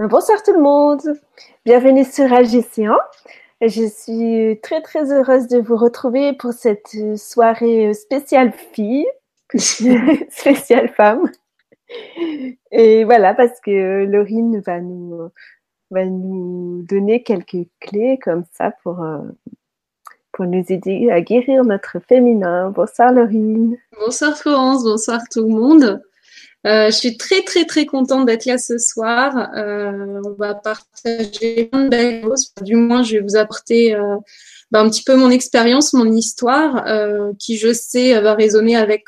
Bonsoir tout le monde, bienvenue sur AGC1. Je suis très très heureuse de vous retrouver pour cette soirée spéciale fille, spéciale femme. Et voilà, parce que Laurine va nous, va nous donner quelques clés comme ça pour, euh, pour nous aider à guérir notre féminin. Bonsoir Laurine. Bonsoir Florence, bonsoir tout le monde. Euh, je suis très très très contente d'être là ce soir. Euh, on va partager plein de belles choses. Du moins, je vais vous apporter euh, bah, un petit peu mon expérience, mon histoire, qui je sais va résonner avec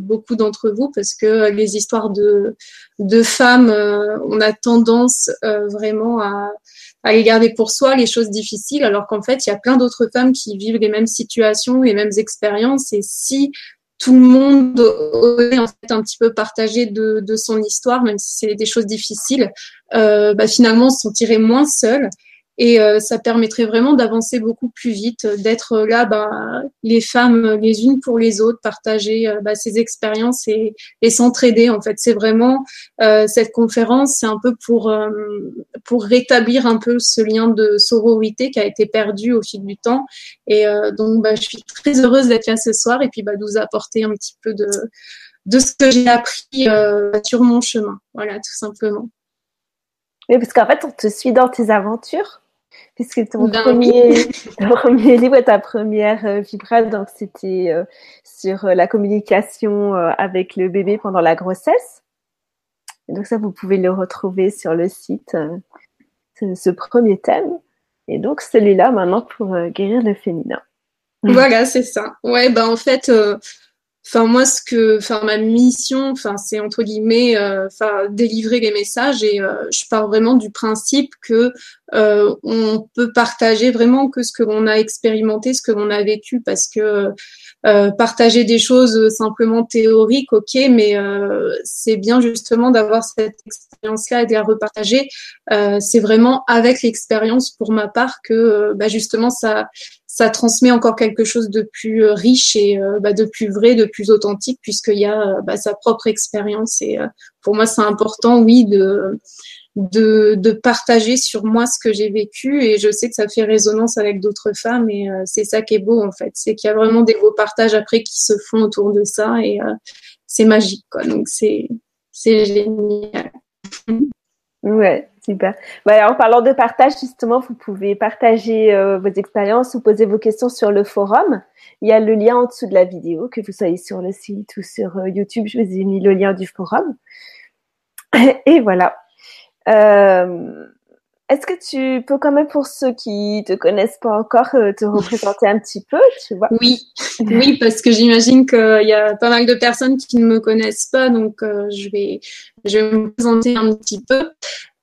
beaucoup d'entre vous parce que les histoires de de femmes, on a tendance vraiment à à les garder pour soi, les choses difficiles, alors qu'en fait, il y a plein d'autres femmes qui vivent les mêmes situations, les mêmes expériences. Et si tout le monde fait un petit peu partagé de, son histoire, même si c'est des choses difficiles, euh, bah, finalement se sentirait moins seul et euh, ça permettrait vraiment d'avancer beaucoup plus vite, d'être là, bah, les femmes les unes pour les autres, partager euh, bah, ces expériences et, s'entraider. En fait, c'est vraiment euh, cette conférence, c'est un peu pour rétablir un peu ce lien de sororité qui a été perdu au fil du temps. Et donc, bah, je suis très heureuse d'être là ce soir et puis de vous apporter un petit peu de de ce que j'ai appris sur mon chemin. Voilà, tout simplement. Oui, parce qu'en fait, on te suit dans tes aventures puisque ton premier, premier livre, ta première euh, vibra, donc c'était euh, sur euh, la communication avec le bébé pendant la grossesse. donc ça, vous pouvez le retrouver sur le site, ce premier thème. Et donc celui-là maintenant pour guérir le féminin. Voilà, c'est ça. Ouais, ben en fait, Enfin moi ce que, enfin ma mission, enfin c'est entre guillemets, euh, enfin délivrer les messages et euh, je pars vraiment du principe que euh, on peut partager vraiment que ce que l'on a expérimenté, ce que l'on a vécu, parce que partager des choses simplement théoriques, ok, mais c'est bien justement d'avoir cette expérience-là et de la repartager. c'est vraiment avec l'expérience pour ma part que bah, justement ça transmet encore quelque chose de plus euh, riche et euh, bah, de plus vrai, de plus authentique, puisqu'il y a euh, bah, sa propre expérience. Et pour moi, c'est important, oui, de, de, de, partager sur moi ce que j'ai vécu. Et je sais que ça fait résonance avec d'autres femmes. Et c'est ça qui est beau, en fait. C'est qu'il y a vraiment des beaux partages après qui se font autour de ça. Et c'est magique, quoi. Donc, c'est génial. Ouais, super. Bah, en parlant de partage, justement, vous pouvez partager euh, vos expériences ou poser vos questions sur le forum. Il y a le lien en dessous de la vidéo, que vous soyez sur le site ou sur euh, YouTube. Je vous ai mis le lien du forum. Et voilà. Euh, Est-ce que tu peux quand même, pour ceux qui te connaissent pas encore, euh, te représenter un petit peu, tu vois? Oui, oui, parce que j'imagine qu'il y a pas mal de personnes qui ne me connaissent pas, donc je vais je vais me présenter un petit peu.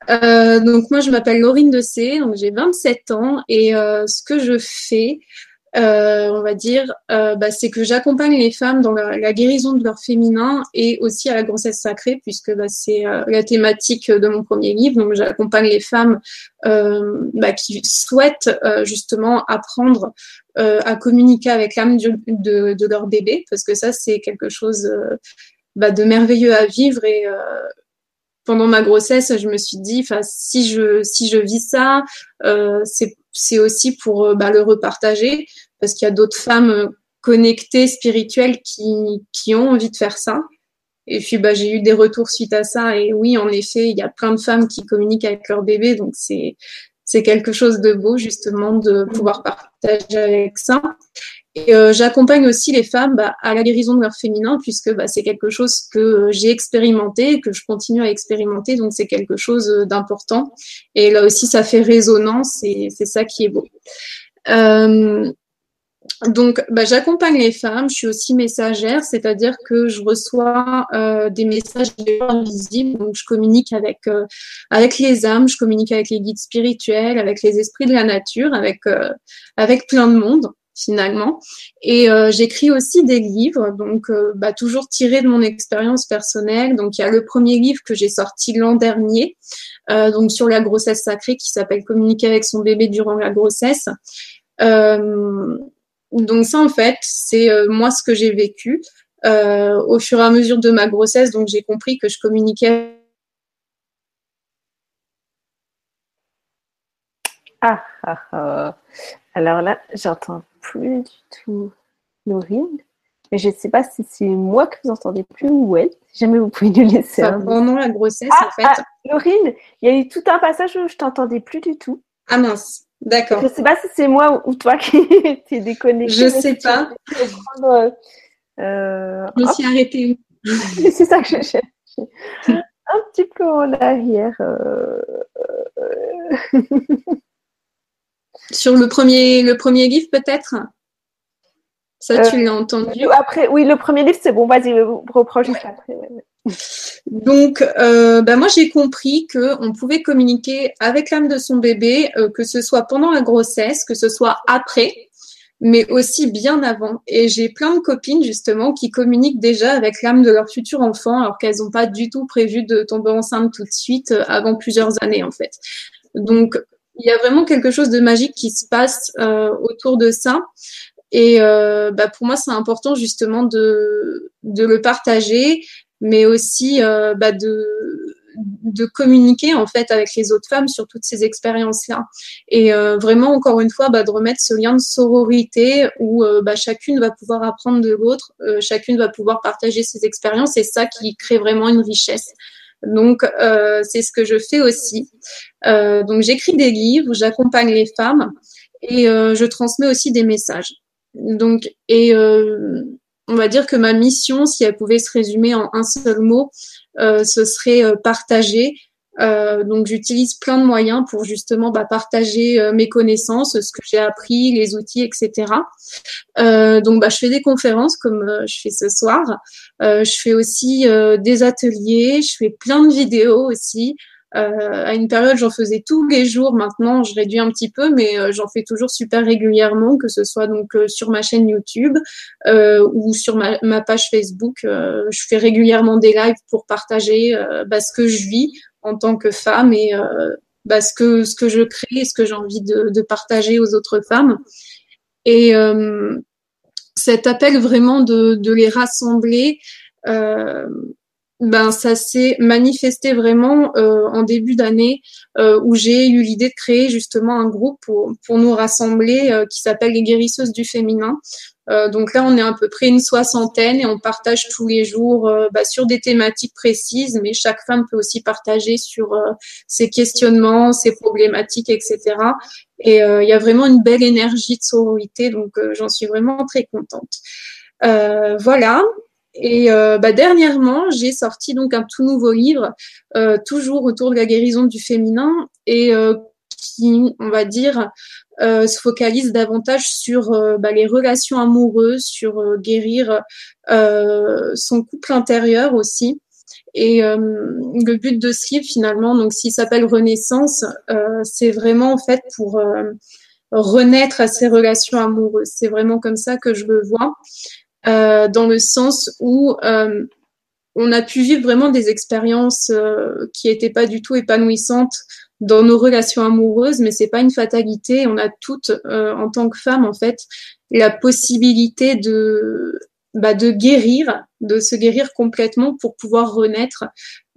Euh, donc moi je m'appelle Laurine de C, donc j'ai 27 ans et euh, ce que je fais, euh, on va dire, euh, bah, c'est que j'accompagne les femmes dans la, guérison de leur féminin et aussi à la grossesse sacrée puisque bah, c'est euh, la thématique de mon premier livre. Donc j'accompagne les femmes bah, qui souhaitent justement apprendre à communiquer avec l'âme de, de, leur bébé parce que ça c'est quelque chose bah, de merveilleux à vivre et euh, pendant ma grossesse, je me suis dit, enfin, si je si je vis ça, euh, c'est aussi pour euh, bah, le repartager parce qu'il y a d'autres femmes connectées, spirituelles qui qui ont envie de faire ça. Et puis bah j'ai eu des retours suite à ça et oui en effet il y a plein de femmes qui communiquent avec leur bébé donc c'est c'est quelque chose de beau justement de pouvoir partager avec ça. Et euh, j'accompagne aussi les femmes bah, à la guérison de leur féminin, puisque bah, c'est quelque chose que euh, j'ai expérimenté, que je continue à expérimenter, donc c'est quelque chose euh, d'important. Et là aussi, ça fait résonance, et c'est ça qui est beau. Donc, bah, j'accompagne les femmes. Je suis aussi messagère, c'est-à-dire que je reçois des messages invisibles. Donc, je communique avec avec les âmes, je communique avec les guides spirituels, avec les esprits de la nature, avec avec plein de monde finalement. Et euh, j'écris aussi des livres, donc euh, bah, toujours tirés de mon expérience personnelle. Donc il y a le premier livre que j'ai sorti l'an dernier, euh, donc sur la grossesse sacrée, qui s'appelle Communiquer avec son bébé durant la grossesse. donc ça en fait, c'est moi ce que j'ai vécu au fur et à mesure de ma grossesse. Donc j'ai compris que je communiquais Ah, ah, ah. Alors là, j'entends plus du tout Laurine. Mais je ne sais pas si c'est moi que vous entendez plus ou elle. Si jamais vous pouvez nous laisser. pendant la grossesse, ah, en fait. Ah, Laurine, il y a eu tout un passage où je t'entendais plus du tout. Ah mince, d'accord. Je ne sais pas si c'est moi ou toi qui t'es déconnecté. Je ne sais pas. Euh, je me suis arrêtée où? C'est ça que je cherche. un petit peu en arrière. Euh, Sur le premier, le premier livre, peut-être? Ça, tu l'as entendu? Après, oui, le premier livre, c'est bon. Vas-y, reprends juste après. Donc, euh, bah, moi, j'ai compris qu'on pouvait communiquer avec l'âme de son bébé, euh, que ce soit pendant la grossesse, que ce soit après, mais aussi bien avant. Et j'ai plein de copines, justement, qui communiquent déjà avec l'âme de leur futur enfant, alors qu'elles n'ont pas du tout prévu de tomber enceinte tout de suite euh, avant plusieurs années, en fait. Donc, il y a vraiment quelque chose de magique qui se passe euh, autour de ça. Et euh, bah, pour moi, c'est important justement de, le partager, mais aussi euh, bah, de, communiquer en fait avec les autres femmes sur toutes ces expériences-là. Et vraiment, encore une fois, bah, de remettre ce lien de sororité où chacune va pouvoir apprendre de l'autre, chacune va pouvoir partager ses expériences. C'est ça qui crée vraiment une richesse. Donc, euh, c'est ce que je fais aussi. Euh, donc, j'écris des livres, j'accompagne les femmes et euh, je transmets aussi des messages. Donc, et on va dire que ma mission, si elle pouvait se résumer en un seul mot, ce serait partager euh, donc j'utilise plein de moyens pour justement bah, partager euh, mes connaissances, ce que j'ai appris, les outils, etc. Euh, donc bah, je fais des conférences comme je fais ce soir. je fais aussi des ateliers, je fais plein de vidéos aussi. à une période, j'en faisais tous les jours. Maintenant, je réduis un petit peu, mais j'en fais toujours super régulièrement, que ce soit donc sur ma chaîne YouTube ou sur ma, ma page Facebook. je fais régulièrement des lives pour partager bah, ce que je vis en tant que femme et euh, bah, ce que ce que je crée, ce que j'ai envie de, partager aux autres femmes. Et euh, cet appel vraiment de, les rassembler, euh, ben ça s'est manifesté vraiment en début d'année où j'ai eu l'idée de créer justement un groupe pour, pour nous rassembler qui s'appelle les guérisseuses du féminin euh, donc là, on est à peu près une soixantaine et on partage tous les jours euh, bah, sur des thématiques précises, mais chaque femme peut aussi partager sur euh, ses questionnements, ses problématiques, etc. Et il y a vraiment une belle énergie de sororité, donc j'en suis vraiment très contente. voilà. Et bah, dernièrement, j'ai sorti donc un tout nouveau livre, toujours autour de la guérison du féminin et qui, on va dire, euh, se focalise davantage sur euh, bah, les relations amoureuses, sur euh, guérir son couple intérieur aussi. Et le but de ce livre, finalement, donc s'il s'appelle Renaissance, c'est vraiment en fait pour renaître à ses relations amoureuses. C'est vraiment comme ça que je le vois, dans le sens où on a pu vivre vraiment des expériences qui n'étaient pas du tout épanouissantes dans nos relations amoureuses, mais c'est pas une fatalité. On a toutes, euh, en tant que femme, en fait, la possibilité de bah, de guérir, de se guérir complètement pour pouvoir renaître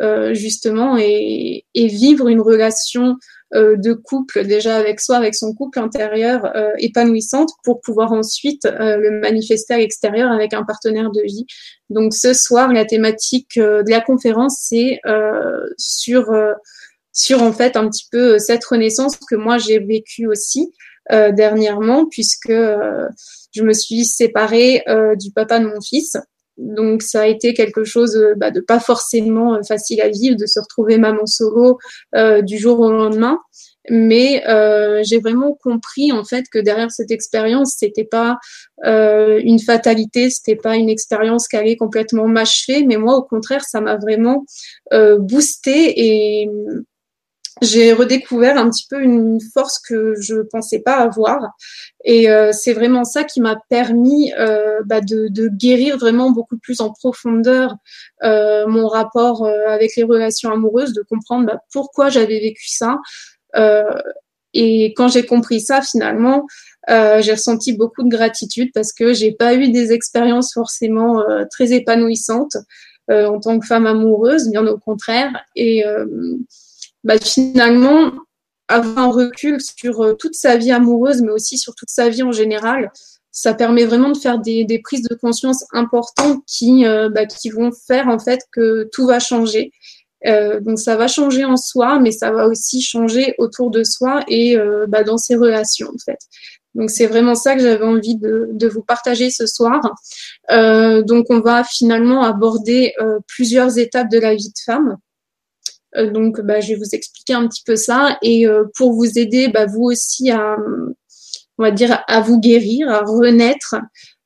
euh, justement et, et, vivre une relation euh, de couple déjà avec soi, avec son couple intérieur euh, épanouissante pour pouvoir ensuite euh, le manifester à l'extérieur avec un partenaire de vie. Donc ce soir, la thématique de la conférence, c'est sur sur en fait un petit peu euh, cette renaissance que moi j'ai vécue aussi euh, dernièrement puisque euh, je me suis séparée du papa de mon fils. Donc ça a été quelque chose bah, de pas forcément facile à vivre, de se retrouver maman solo du jour au lendemain. Mais j'ai vraiment compris en fait que derrière cette expérience, c'était pas une fatalité, c'était pas une expérience qui allait complètement m'achever, mais moi au contraire, ça m'a vraiment boosté et j'ai redécouvert un petit peu une force que je pensais pas avoir. Et euh, c'est vraiment ça qui m'a permis euh, bah, de, de, guérir vraiment beaucoup plus en profondeur euh, mon rapport euh, avec les relations amoureuses, de comprendre bah, pourquoi j'avais vécu ça. Euh, et quand j'ai compris ça, finalement, j'ai ressenti beaucoup de gratitude parce que j'ai pas eu des expériences forcément très épanouissantes en tant que femme amoureuse, bien au contraire. Et bah, finalement, avoir un recul sur toute sa vie amoureuse, mais aussi sur toute sa vie en général, ça permet vraiment de faire des, des prises de conscience importantes qui, bah, qui vont faire en fait que tout va changer. Euh, donc ça va changer en soi, mais ça va aussi changer autour de soi et euh, bah, dans ses relations en fait. Donc c'est vraiment ça que j'avais envie de, de, vous partager ce soir. Euh, donc on va finalement aborder euh, plusieurs étapes de la vie de femme. Euh, donc bah, je vais vous expliquer un petit peu ça et pour vous aider, bah, vous aussi à, on va dire, à vous guérir, à renaître,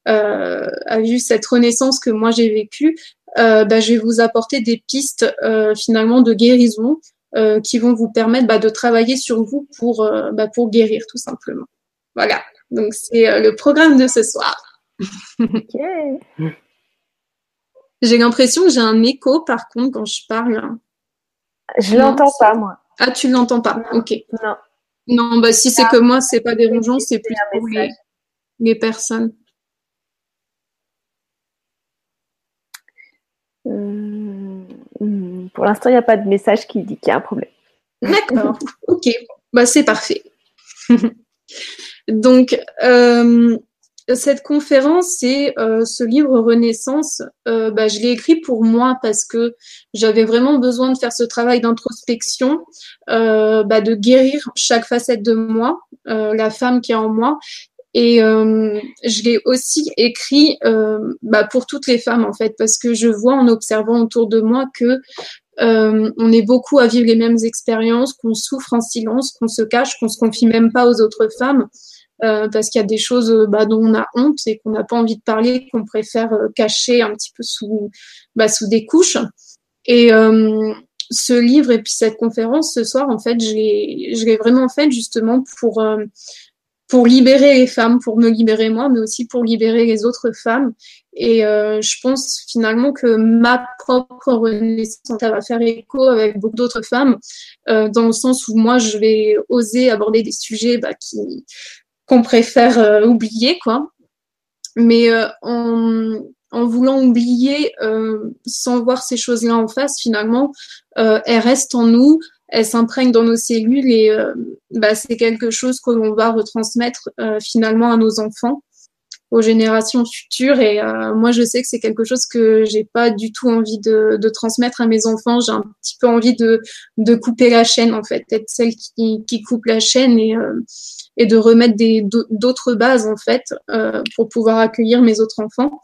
à vivre cette renaissance que moi j'ai vécue, euh, bah, je vais vous apporter des pistes euh, finalement de guérison euh, qui vont vous permettre bah, de travailler sur vous pour, bah, pour guérir tout simplement. Voilà, donc c'est le programme de ce soir. J'ai l'impression que j'ai un écho par contre quand je parle. Je l'entends pas moi. Ah, tu l'entends pas Ok. Non. Non, bah si c'est que moi, c'est pas dérangeant, c'est plus pour les, les personnes. Pour l'instant, il n'y a pas de message qui dit qu'il y a un problème. D'accord. ok. Bah, c'est parfait. Donc, euh, cette conférence et euh, ce livre Renaissance, euh, bah, je l'ai écrit pour moi parce que j'avais vraiment besoin de faire ce travail d'introspection, bah, de guérir chaque facette de moi, la femme qui est en moi, et euh, je l'ai aussi écrit euh, bah, pour toutes les femmes en fait, parce que je vois en observant autour de moi que euh, on est beaucoup à vivre les mêmes expériences, qu'on souffre en silence, qu'on se cache, qu'on se confie même pas aux autres femmes, euh, parce qu'il y a des choses bah, dont on a honte et qu'on n'a pas envie de parler, qu'on préfère euh, cacher un petit peu sous, bah, sous des couches. Et euh, ce livre et puis cette conférence ce soir, en fait, je l'ai vraiment faite justement pour pour libérer les femmes, pour me libérer moi, mais aussi pour libérer les autres femmes. Et euh, je pense finalement que ma propre renaissance va faire écho avec beaucoup d'autres femmes, euh, dans le sens où moi je vais oser aborder des sujets bah, qui qu'on préfère euh, oublier, quoi. Mais euh, en, en voulant oublier euh, sans voir ces choses-là en face, finalement, elles restent en nous elle s'imprègne dans nos cellules et bah, c'est quelque chose que l'on va retransmettre finalement à nos enfants, aux générations futures. Et euh, moi, je sais que c'est quelque chose que j'ai pas du tout envie de, de transmettre à mes enfants. J'ai un petit peu envie de, de couper la chaîne, en fait, être celle qui, qui coupe la chaîne et, et de remettre des d'autres bases, en fait, pour pouvoir accueillir mes autres enfants.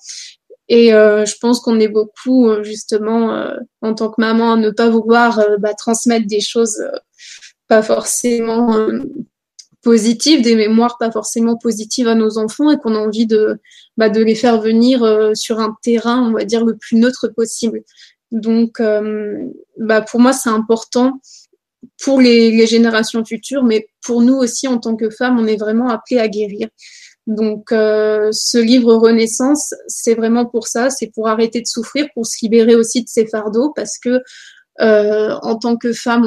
Et euh, je pense qu'on est beaucoup euh, justement euh, en tant que maman à ne pas vouloir bah, transmettre des choses pas forcément positives, des mémoires pas forcément positives à nos enfants et qu'on a envie de, bah, de les faire venir sur un terrain, on va dire, le plus neutre possible. Donc, bah, pour moi, c'est important pour les, les, générations futures, mais pour nous aussi, en tant que femmes, on est vraiment appelés à guérir. Donc, euh, ce livre Renaissance, c'est vraiment pour ça, c'est pour arrêter de souffrir, pour se libérer aussi de ses fardeaux, parce que euh, en tant que femme,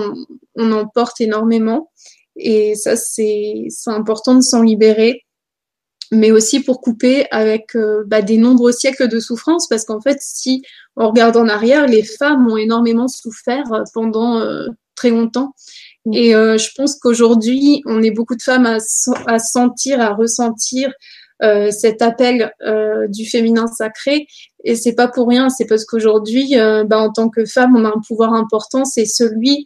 on, en porte énormément, et ça, c'est important de s'en libérer, mais aussi pour couper avec euh, bah, des nombreux siècles de souffrance, parce qu'en fait, si on regarde en arrière, les femmes ont énormément souffert pendant très longtemps. Et euh, je pense qu'aujourd'hui, on est beaucoup de femmes à, à sentir, à ressentir euh, cet appel euh, du féminin sacré. Et c'est pas pour rien, c'est parce qu'aujourd'hui, euh, bah, en tant que femme, on a un pouvoir important, c'est celui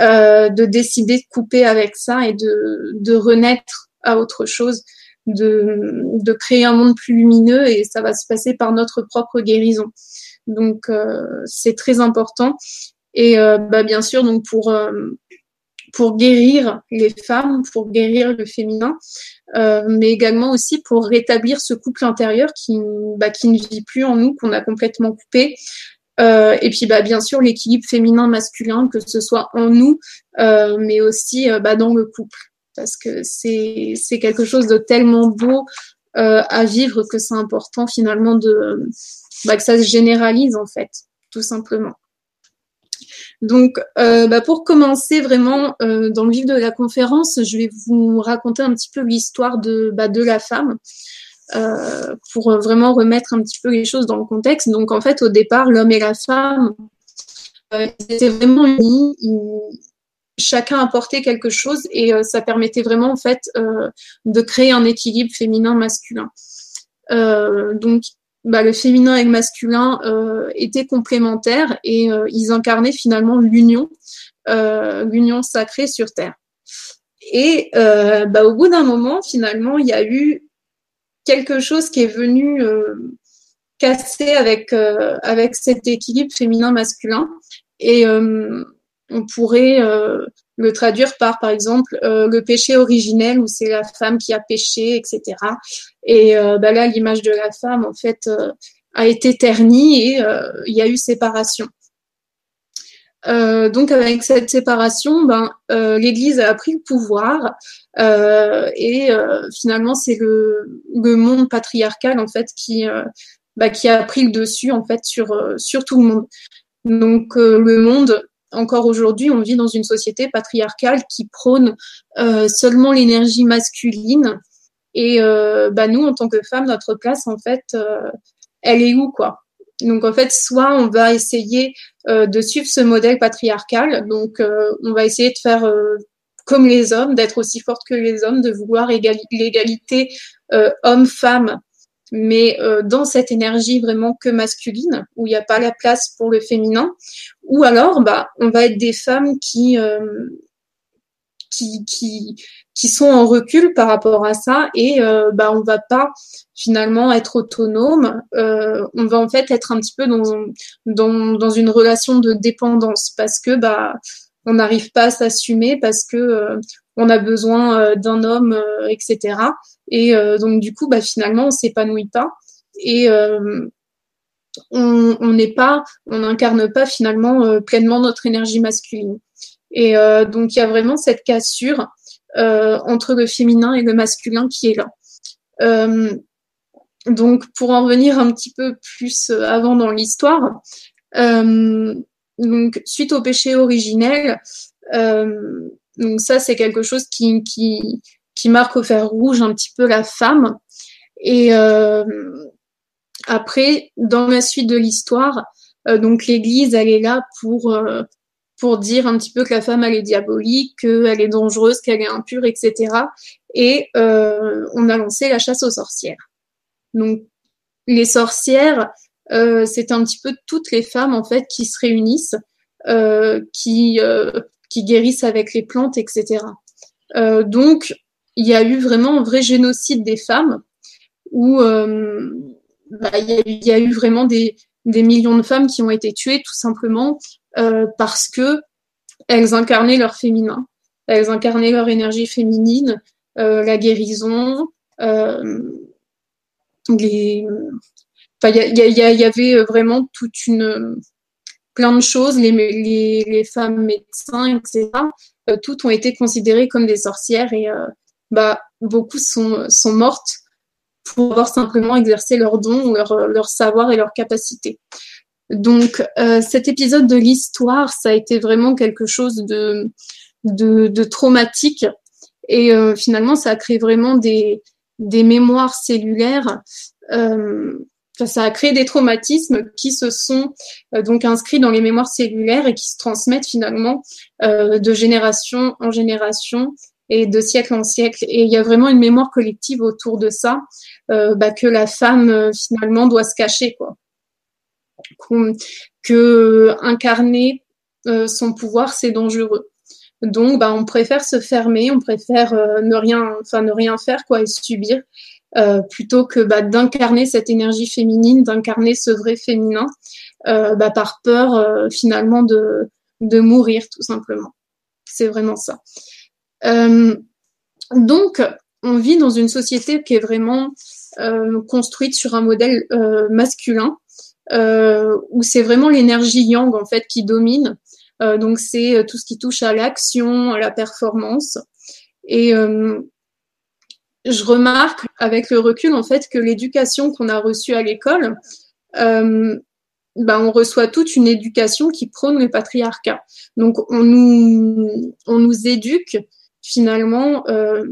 euh, de décider de couper avec ça et de, de renaître à autre chose, de, de créer un monde plus lumineux et ça va se passer par notre propre guérison. Donc euh, c'est très important. Et bah, bien sûr, donc pour pour guérir les femmes, pour guérir le féminin, euh, mais également aussi pour rétablir ce couple intérieur qui, bah, qui ne vit plus en nous, qu'on a complètement coupé. Euh, et puis bah, bien sûr l'équilibre féminin-masculin, que ce soit en nous, euh, mais aussi euh, bah, dans le couple, parce que c'est quelque chose de tellement beau à vivre que c'est important finalement de bah, que ça se généralise en fait, tout simplement. Donc, bah, pour commencer vraiment dans le vif de la conférence, je vais vous raconter un petit peu l'histoire de, de la femme. Euh, pour vraiment remettre un petit peu les choses dans le contexte. Donc en fait, au départ, l'homme et la femme, euh, étaient vraiment unis. Chacun apportait quelque chose et ça permettait vraiment en fait de créer un équilibre féminin-masculin. donc bah, le féminin et le masculin étaient complémentaires et ils incarnaient finalement l'union, l'union sacrée sur Terre. Et bah, au bout d'un moment, finalement, il y a eu quelque chose qui est venu casser avec, avec cet équilibre féminin-masculin. Et on pourrait euh, le traduire par, par exemple, euh, le péché originel où c'est la femme qui a péché, etc. Et euh, bah là, l'image de la femme, en fait, a été ternie et il y a eu séparation. Donc avec cette séparation, ben, l'Église a pris le pouvoir et finalement c'est le, le, monde patriarcal en fait qui, bah, qui a pris le dessus en fait sur, sur tout le monde. Donc le monde encore aujourd'hui, on vit dans une société patriarcale qui prône euh, seulement l'énergie masculine. Et euh, bah, nous, en tant que femmes, notre place, en fait, euh, elle est où, quoi? Donc, en fait, soit on va essayer de suivre ce modèle patriarcal, donc on va essayer de faire comme les hommes, d'être aussi forte que les hommes, de vouloir l'égalité homme-femme. Mais euh, dans cette énergie vraiment que masculine, où il n'y a pas la place pour le féminin, ou alors bah, on va être des femmes euh, qui, qui, qui, sont en recul par rapport à ça, et euh, bah, on va pas finalement être autonome, euh, on va en fait être un petit peu dans, dans, dans une relation de dépendance, parce que bah, on n'arrive pas à s'assumer, parce que euh, on a besoin d'un homme, etc. Et euh, donc du coup, bah, finalement, on s'épanouit pas et euh, on n'est pas, on n'incarne pas finalement euh, pleinement notre énergie masculine. Et donc il y a vraiment cette cassure entre le féminin et le masculin qui est là. donc pour en revenir un petit peu plus avant dans l'histoire, donc suite au péché originel, donc ça c'est quelque chose qui, qui qui marque au fer rouge un petit peu la femme. Et euh, après, dans la suite de l'histoire, euh, donc l'Église, elle est là pour euh, pour dire un petit peu que la femme elle est diabolique, qu'elle est dangereuse, qu'elle est impure, etc. Et on a lancé la chasse aux sorcières. Donc les sorcières, c'est un petit peu toutes les femmes en fait qui se réunissent, qui qui guérissent avec les plantes, etc. donc il y a eu vraiment un vrai génocide des femmes où euh, bah, il, y a, eu vraiment des, millions de femmes qui ont été tuées tout simplement euh, parce que elles incarnaient leur féminin, elles incarnaient leur énergie féminine, euh, la guérison, les... il y, avait vraiment toute une plein de choses, les, femmes médecins, etc. toutes ont été considérées comme des sorcières et bah, beaucoup sont, sont mortes pour avoir simplement exercé leurs dons, leur, leur savoir et leur capacité. Donc euh, cet épisode de l'histoire, ça a été vraiment quelque chose de, de, de traumatique et euh, finalement ça a créé vraiment des, des mémoires cellulaires. Euh, ça a créé des traumatismes qui se sont euh, donc inscrits dans les mémoires cellulaires et qui se transmettent finalement euh, de génération en génération et de siècle en siècle. Et il y a vraiment une mémoire collective autour de ça, euh, bah, que la femme finalement doit se cacher, quoi. Que incarner euh, son pouvoir, c'est dangereux. Donc, bah, on préfère se fermer, on préfère ne rien, enfin ne rien faire, quoi, et subir, plutôt que bah, d'incarner cette énergie féminine, d'incarner ce vrai féminin, bah, par peur finalement de de mourir, tout simplement. C'est vraiment ça. Euh, donc, on vit dans une société qui est vraiment euh, construite sur un modèle euh, masculin, où c'est vraiment l'énergie yang en fait qui domine. donc, c'est tout ce qui touche à l'action, à la performance. Et je remarque avec le recul en fait que l'éducation qu'on a reçue à l'école, euh, ben, on reçoit toute une éducation qui prône le patriarcat. Donc on nous on nous éduque finalement euh,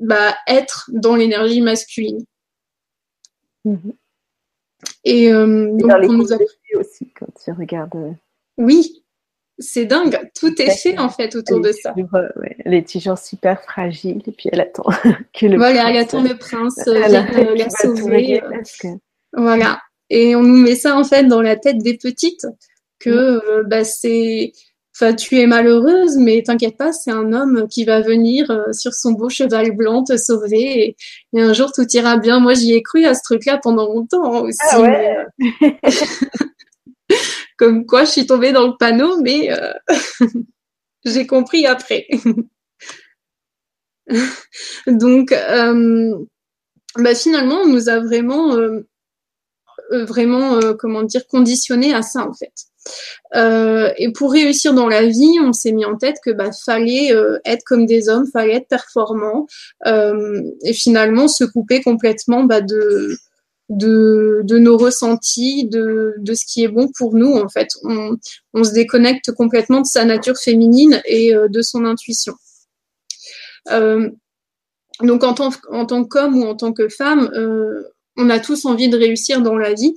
bah, être dans l'énergie masculine. Mhm. Et, euh, donc, on nous a... aussi, quand tu regardes. Euh, oui, c'est dingue. Tout est fait en fait autour de ça. Elle est toujours super fragile et puis elle attend que le voilà, prince, elle attend le prince vienne la sauver. Voilà. Et on nous met ça en fait dans la tête des petites que bah, c'est Enfin, tu es malheureuse, mais t'inquiète pas, c'est un homme qui va venir euh, sur son beau cheval blanc te sauver et, un jour tout ira bien. Moi, j'y ai cru à ce truc-là pendant longtemps aussi. Ah ouais. Euh, comme quoi, je suis tombée dans le panneau, mais euh, j'ai compris après. Donc, bah, finalement, on nous a vraiment, vraiment, comment dire, conditionné à ça en fait. Euh, et pour réussir dans la vie, on s'est mis en tête que bah fallait euh, être comme des hommes, fallait être performant euh, et finalement se couper complètement bah, de, de, nos ressentis, de, de ce qui est bon pour nous en fait. On, se déconnecte complètement de sa nature féminine et de son intuition. donc en tant, en tant qu'homme ou en tant que femme, on a tous envie de réussir dans la vie.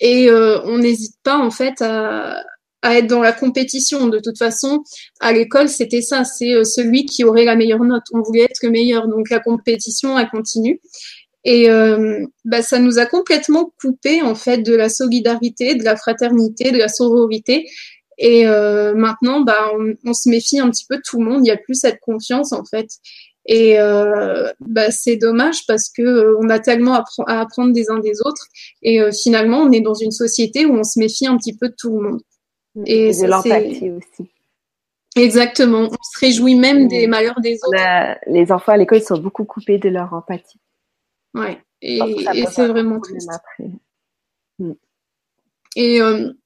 Et euh, on n'hésite pas en fait à, à, être dans la compétition. De toute façon, à l'école, c'était ça, c'est euh, celui qui aurait la meilleure note. On voulait être le meilleur, donc la compétition, elle continue. Et euh, bah, ça nous a complètement coupé en fait de la solidarité, de la fraternité, de la sororité. Et euh, maintenant, bah, on, on, se méfie un petit peu de tout le monde. Il n'y a plus cette confiance en fait. Et euh, bah, c'est dommage parce que euh, on a tellement à, apprendre des uns des autres. Et euh, finalement, on est dans une société où on se méfie un petit peu de tout le monde. Mm. Et, de l'empathie aussi. Exactement. On se réjouit même des malheurs des autres. les enfants à l'école sont beaucoup coupés de leur empathie. Ouais. Et, et c'est vraiment triste. Mm. Et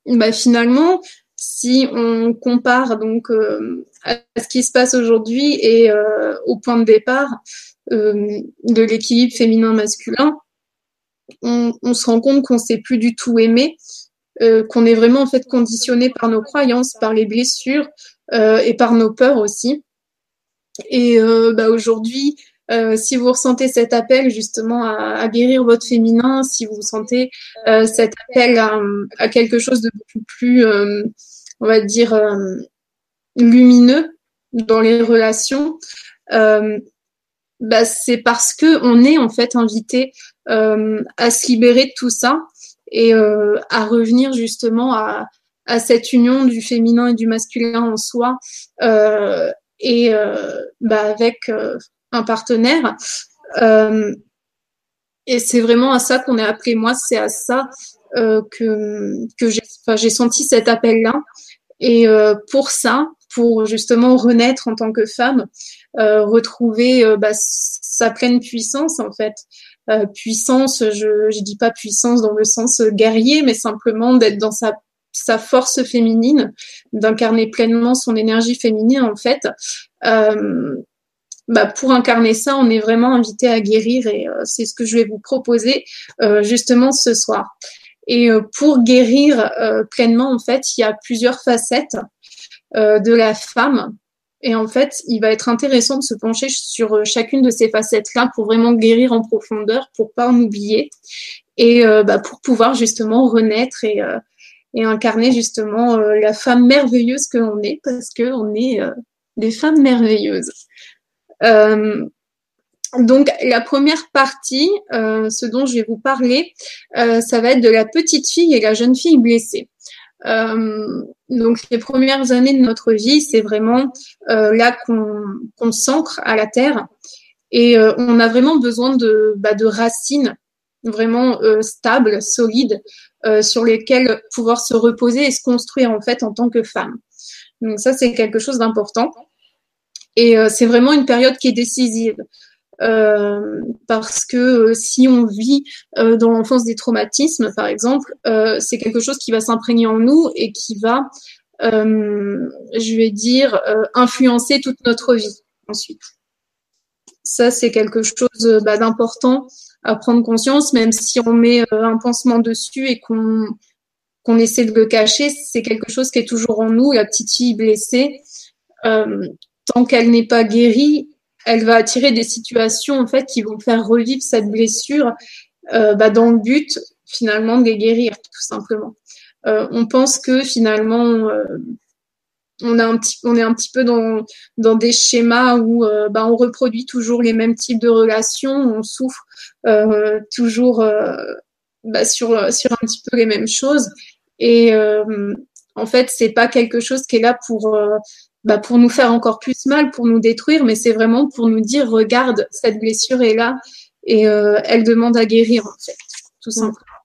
bah, finalement, si on compare donc euh, à ce qui se passe aujourd'hui et euh, au point de départ euh, de l'équilibre féminin-masculin, on, on, se rend compte qu'on sait plus du tout aimer, qu'on est vraiment en fait conditionné par nos croyances, par les blessures et par nos peurs aussi. Et bah, aujourd'hui, euh, si vous ressentez cet appel justement à, à, guérir votre féminin, si vous sentez euh, cet appel à, à, quelque chose de beaucoup plus, euh, on va dire, lumineux dans les relations, bah, c'est parce que on est en fait invité à se libérer de tout ça et à revenir justement à, à cette union du féminin et du masculin en soi et bah, avec un partenaire. Euh, et c'est vraiment à ça qu'on est appelé. Moi, c'est à ça euh, que, que j'ai enfin, senti cet appel-là. Et euh, pour ça, pour justement renaître en tant que femme, euh, retrouver euh, bah, sa pleine puissance en fait. Euh, puissance, je je dis pas puissance dans le sens guerrier, mais simplement d'être dans sa sa force féminine, d'incarner pleinement son énergie féminine en fait. Euh, bah, pour incarner ça, on est vraiment invité à guérir et euh, c'est ce que je vais vous proposer euh, justement ce soir. Et euh, pour guérir pleinement, en fait, il y a plusieurs facettes de la femme. Et en fait, il va être intéressant de se pencher sur chacune de ces facettes-là pour vraiment guérir en profondeur, pour pas en oublier et bah, pour pouvoir justement renaître et, et incarner justement la femme merveilleuse que l'on est parce que on est des femmes merveilleuses. Euh, donc la première partie, euh, ce dont je vais vous parler, euh, ça va être de la petite fille et la jeune fille blessée. Euh, donc les premières années de notre vie, c'est vraiment euh, là qu'on s'ancre à la terre et euh, on a vraiment besoin de, bah, de racines vraiment stables, solides, sur lesquelles pouvoir se reposer et se construire en fait en tant que femme. Donc ça, c'est quelque chose d'important. Et euh, c'est vraiment une période qui est décisive. Euh, parce que euh, si on vit dans l'enfance des traumatismes, par exemple, c'est quelque chose qui va s'imprégner en nous et qui va, je vais dire, influencer toute notre vie ensuite. Ça, c'est quelque chose bah, d'important à prendre conscience, même si on met un pansement dessus et qu'on qu'on essaie de le cacher, c'est quelque chose qui est toujours en nous. La petite fille blessée, tant qu'elle n'est pas guérie, elle va attirer des situations en fait qui vont faire revivre cette blessure euh, bah, dans le but finalement de les guérir tout simplement. on pense que finalement on, a un petit, est un petit peu dans, des schémas où bah, on reproduit toujours les mêmes types de relations, on souffre toujours bah, sur, sur un petit peu les mêmes choses. Et en fait, c'est pas quelque chose qui est là pour bah, pour nous faire encore plus mal, pour nous détruire, mais c'est vraiment pour nous dire regarde, cette blessure est là et euh, elle demande à guérir en fait, tout simplement.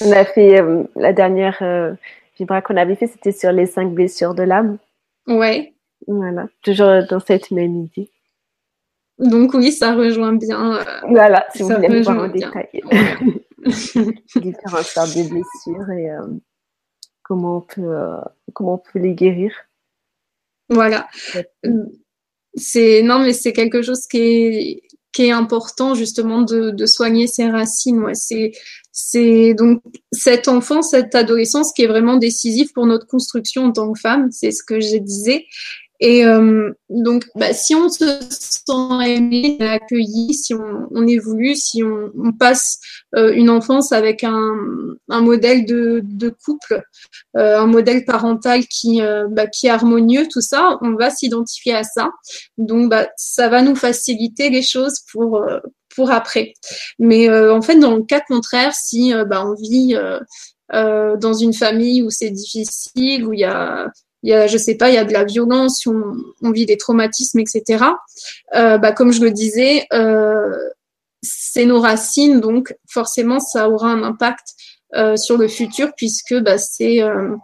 On a fait euh, la dernière euh, vibra qu'on avait fait, c'était sur les cinq blessures de l'âme. Ouais. Voilà, toujours dans cette même idée. Donc oui, ça rejoint bien. Euh, voilà, si vous voulez voir en détail. Différentes sortes de blessures et comment on peut comment on peut les guérir. Voilà. C'est non, mais c'est quelque chose qui est qui est important justement de, de soigner ses racines. Ouais. C'est c'est donc cette enfance, cette adolescence qui est vraiment décisive pour notre construction en tant que femme. C'est ce que je disais. Et euh, donc, bah, si on se sent aimé, accueilli, si on, on évolue, si on, on passe euh, une enfance avec un, un modèle de, de couple, euh, un modèle parental qui, euh, bah, qui est harmonieux, tout ça, on va s'identifier à ça. Donc, bah, ça va nous faciliter les choses pour, euh, pour après. Mais en fait, dans le cas contraire, si bah, on vit dans une famille où c'est difficile, où il y a il y a, je sais pas, il y a de la violence, on, on vit des traumatismes, etc. Euh, bah, comme je le disais, euh, c'est nos racines, donc forcément, ça aura un impact euh, sur le futur puisque bah, c'est euh,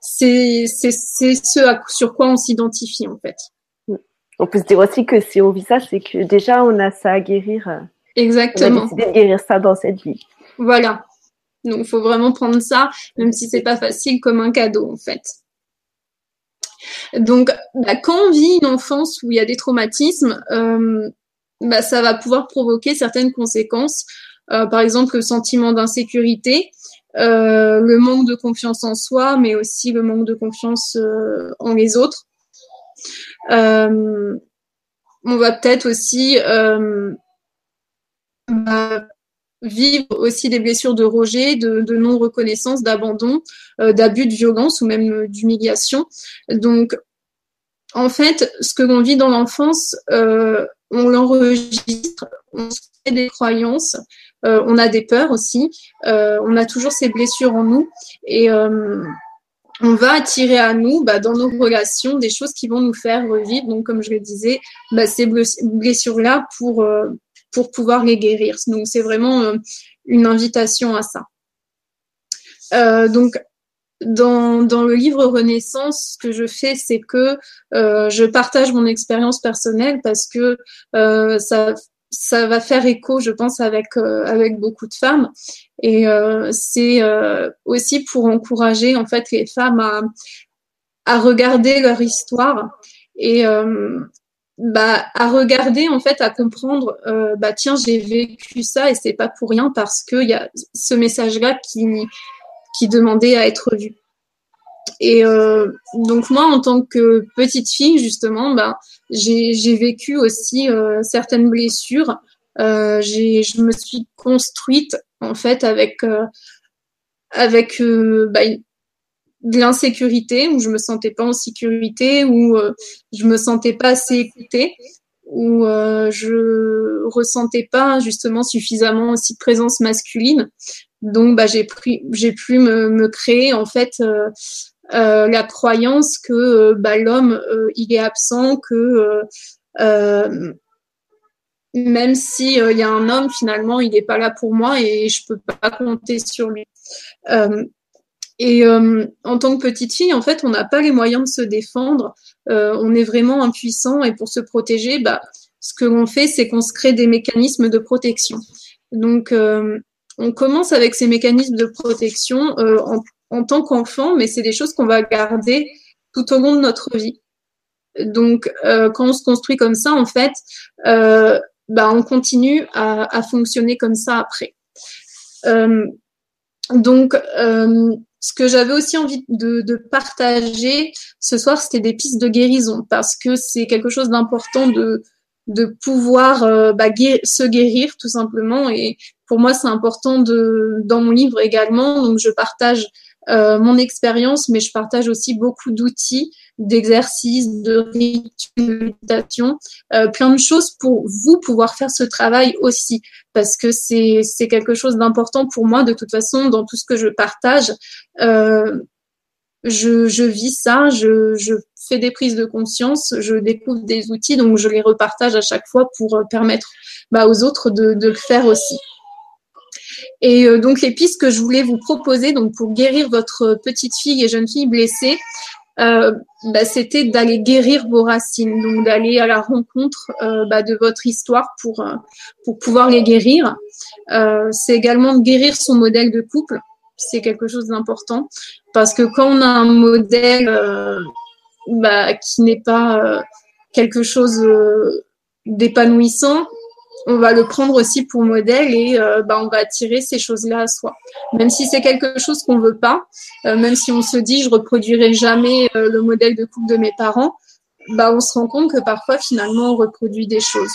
c'est ce sur quoi on s'identifie en fait. On peut se dire aussi que si on vit ça, c'est que déjà on a ça à guérir. Exactement. On a de guérir ça dans cette vie. Voilà. Donc, il faut vraiment prendre ça, même si c'est pas facile, comme un cadeau, en fait. Donc, bah, quand on vit une enfance où il y a des traumatismes, euh, bah, ça va pouvoir provoquer certaines conséquences. Euh, par exemple, le sentiment d'insécurité, euh, le manque de confiance en soi, mais aussi le manque de confiance en les autres. On va peut-être aussi bah, vivre aussi des blessures de rejet, de, non-reconnaissance, d'abandon, euh, d'abus, de violence ou même euh, d'humiliation. Donc, en fait, ce que l'on vit dans l'enfance, euh, on l'enregistre, on se fait des croyances, euh, on a des peurs aussi, on a toujours ces blessures en nous et on va attirer à nous, bah, dans nos relations, des choses qui vont nous faire revivre. Donc, comme je le disais, bah, ces blessures-là pour pour pouvoir les guérir. Donc c'est vraiment euh, une invitation à ça. Euh, donc dans, dans le livre Renaissance, ce que je fais, c'est que euh, je partage mon expérience personnelle parce que ça, ça va faire écho, je pense, avec, avec beaucoup de femmes. Et c'est aussi pour encourager en fait les femmes à, à regarder leur histoire et, bah, à regarder en fait, à comprendre, euh, bah tiens, j'ai vécu ça et c'est pas pour rien parce que il y a ce message-là qui qui demandait à être vu. Et euh, donc moi, en tant que petite fille, justement, bah, j'ai vécu aussi euh, certaines blessures. Euh, je me suis construite en fait avec euh, avec bah, de l'insécurité, où je me sentais pas en sécurité, où euh, je me sentais pas assez écoutée, où euh, je ressentais pas justement suffisamment aussi de présence masculine. Donc bah j'ai pris, j'ai pu me, me, créer en fait euh, euh la croyance que bah, l'homme il est absent, que même si il y a un homme finalement il n'est pas là pour moi et je peux pas compter sur lui. Et euh, en tant que petite fille, en fait, on n'a pas les moyens de se défendre. Euh, on est vraiment impuissant et pour se protéger, bah, ce que l'on fait, c'est qu'on se crée des mécanismes de protection. Donc, euh, on commence avec ces mécanismes de protection euh, en, en, tant qu'enfant, mais c'est des choses qu'on va garder tout au long de notre vie. Donc, euh, quand on se construit comme ça, en fait, bah, on continue à, à, fonctionner comme ça après. donc, ce que j'avais aussi envie de, partager ce soir, c'était des pistes de guérison parce que c'est quelque chose d'important de, de pouvoir euh, bah, se guérir tout simplement et pour moi, c'est important de, dans mon livre également. Donc, je partage euh, mon expérience, mais je partage aussi beaucoup d'outils, d'exercices, de rituels, de méditation, euh, plein de choses pour vous pouvoir faire ce travail aussi, parce que c'est quelque chose d'important pour moi. De toute façon, dans tout ce que je partage, euh, je, je vis ça, je, je fais des prises de conscience, je découvre des outils, donc je les repartage à chaque fois pour permettre bah, aux autres de, de le faire aussi. Et euh, donc les pistes que je voulais vous proposer, donc pour guérir votre petite fille et jeune fille blessée, euh, bah, c'était d'aller guérir vos racines, donc d'aller à la rencontre euh, bah, de votre histoire pour euh, pour pouvoir les guérir. Euh, c'est également de guérir son modèle de couple, c'est quelque chose d'important parce que quand on a un modèle bah, qui n'est pas quelque chose d'épanouissant, on va le prendre aussi pour modèle et euh, bah, on va attirer ces choses-là à soi. Même si c'est quelque chose qu'on veut pas, euh, même si on se dit je reproduirai jamais euh, le modèle de couple de mes parents, bah, on se rend compte que parfois finalement on reproduit des choses.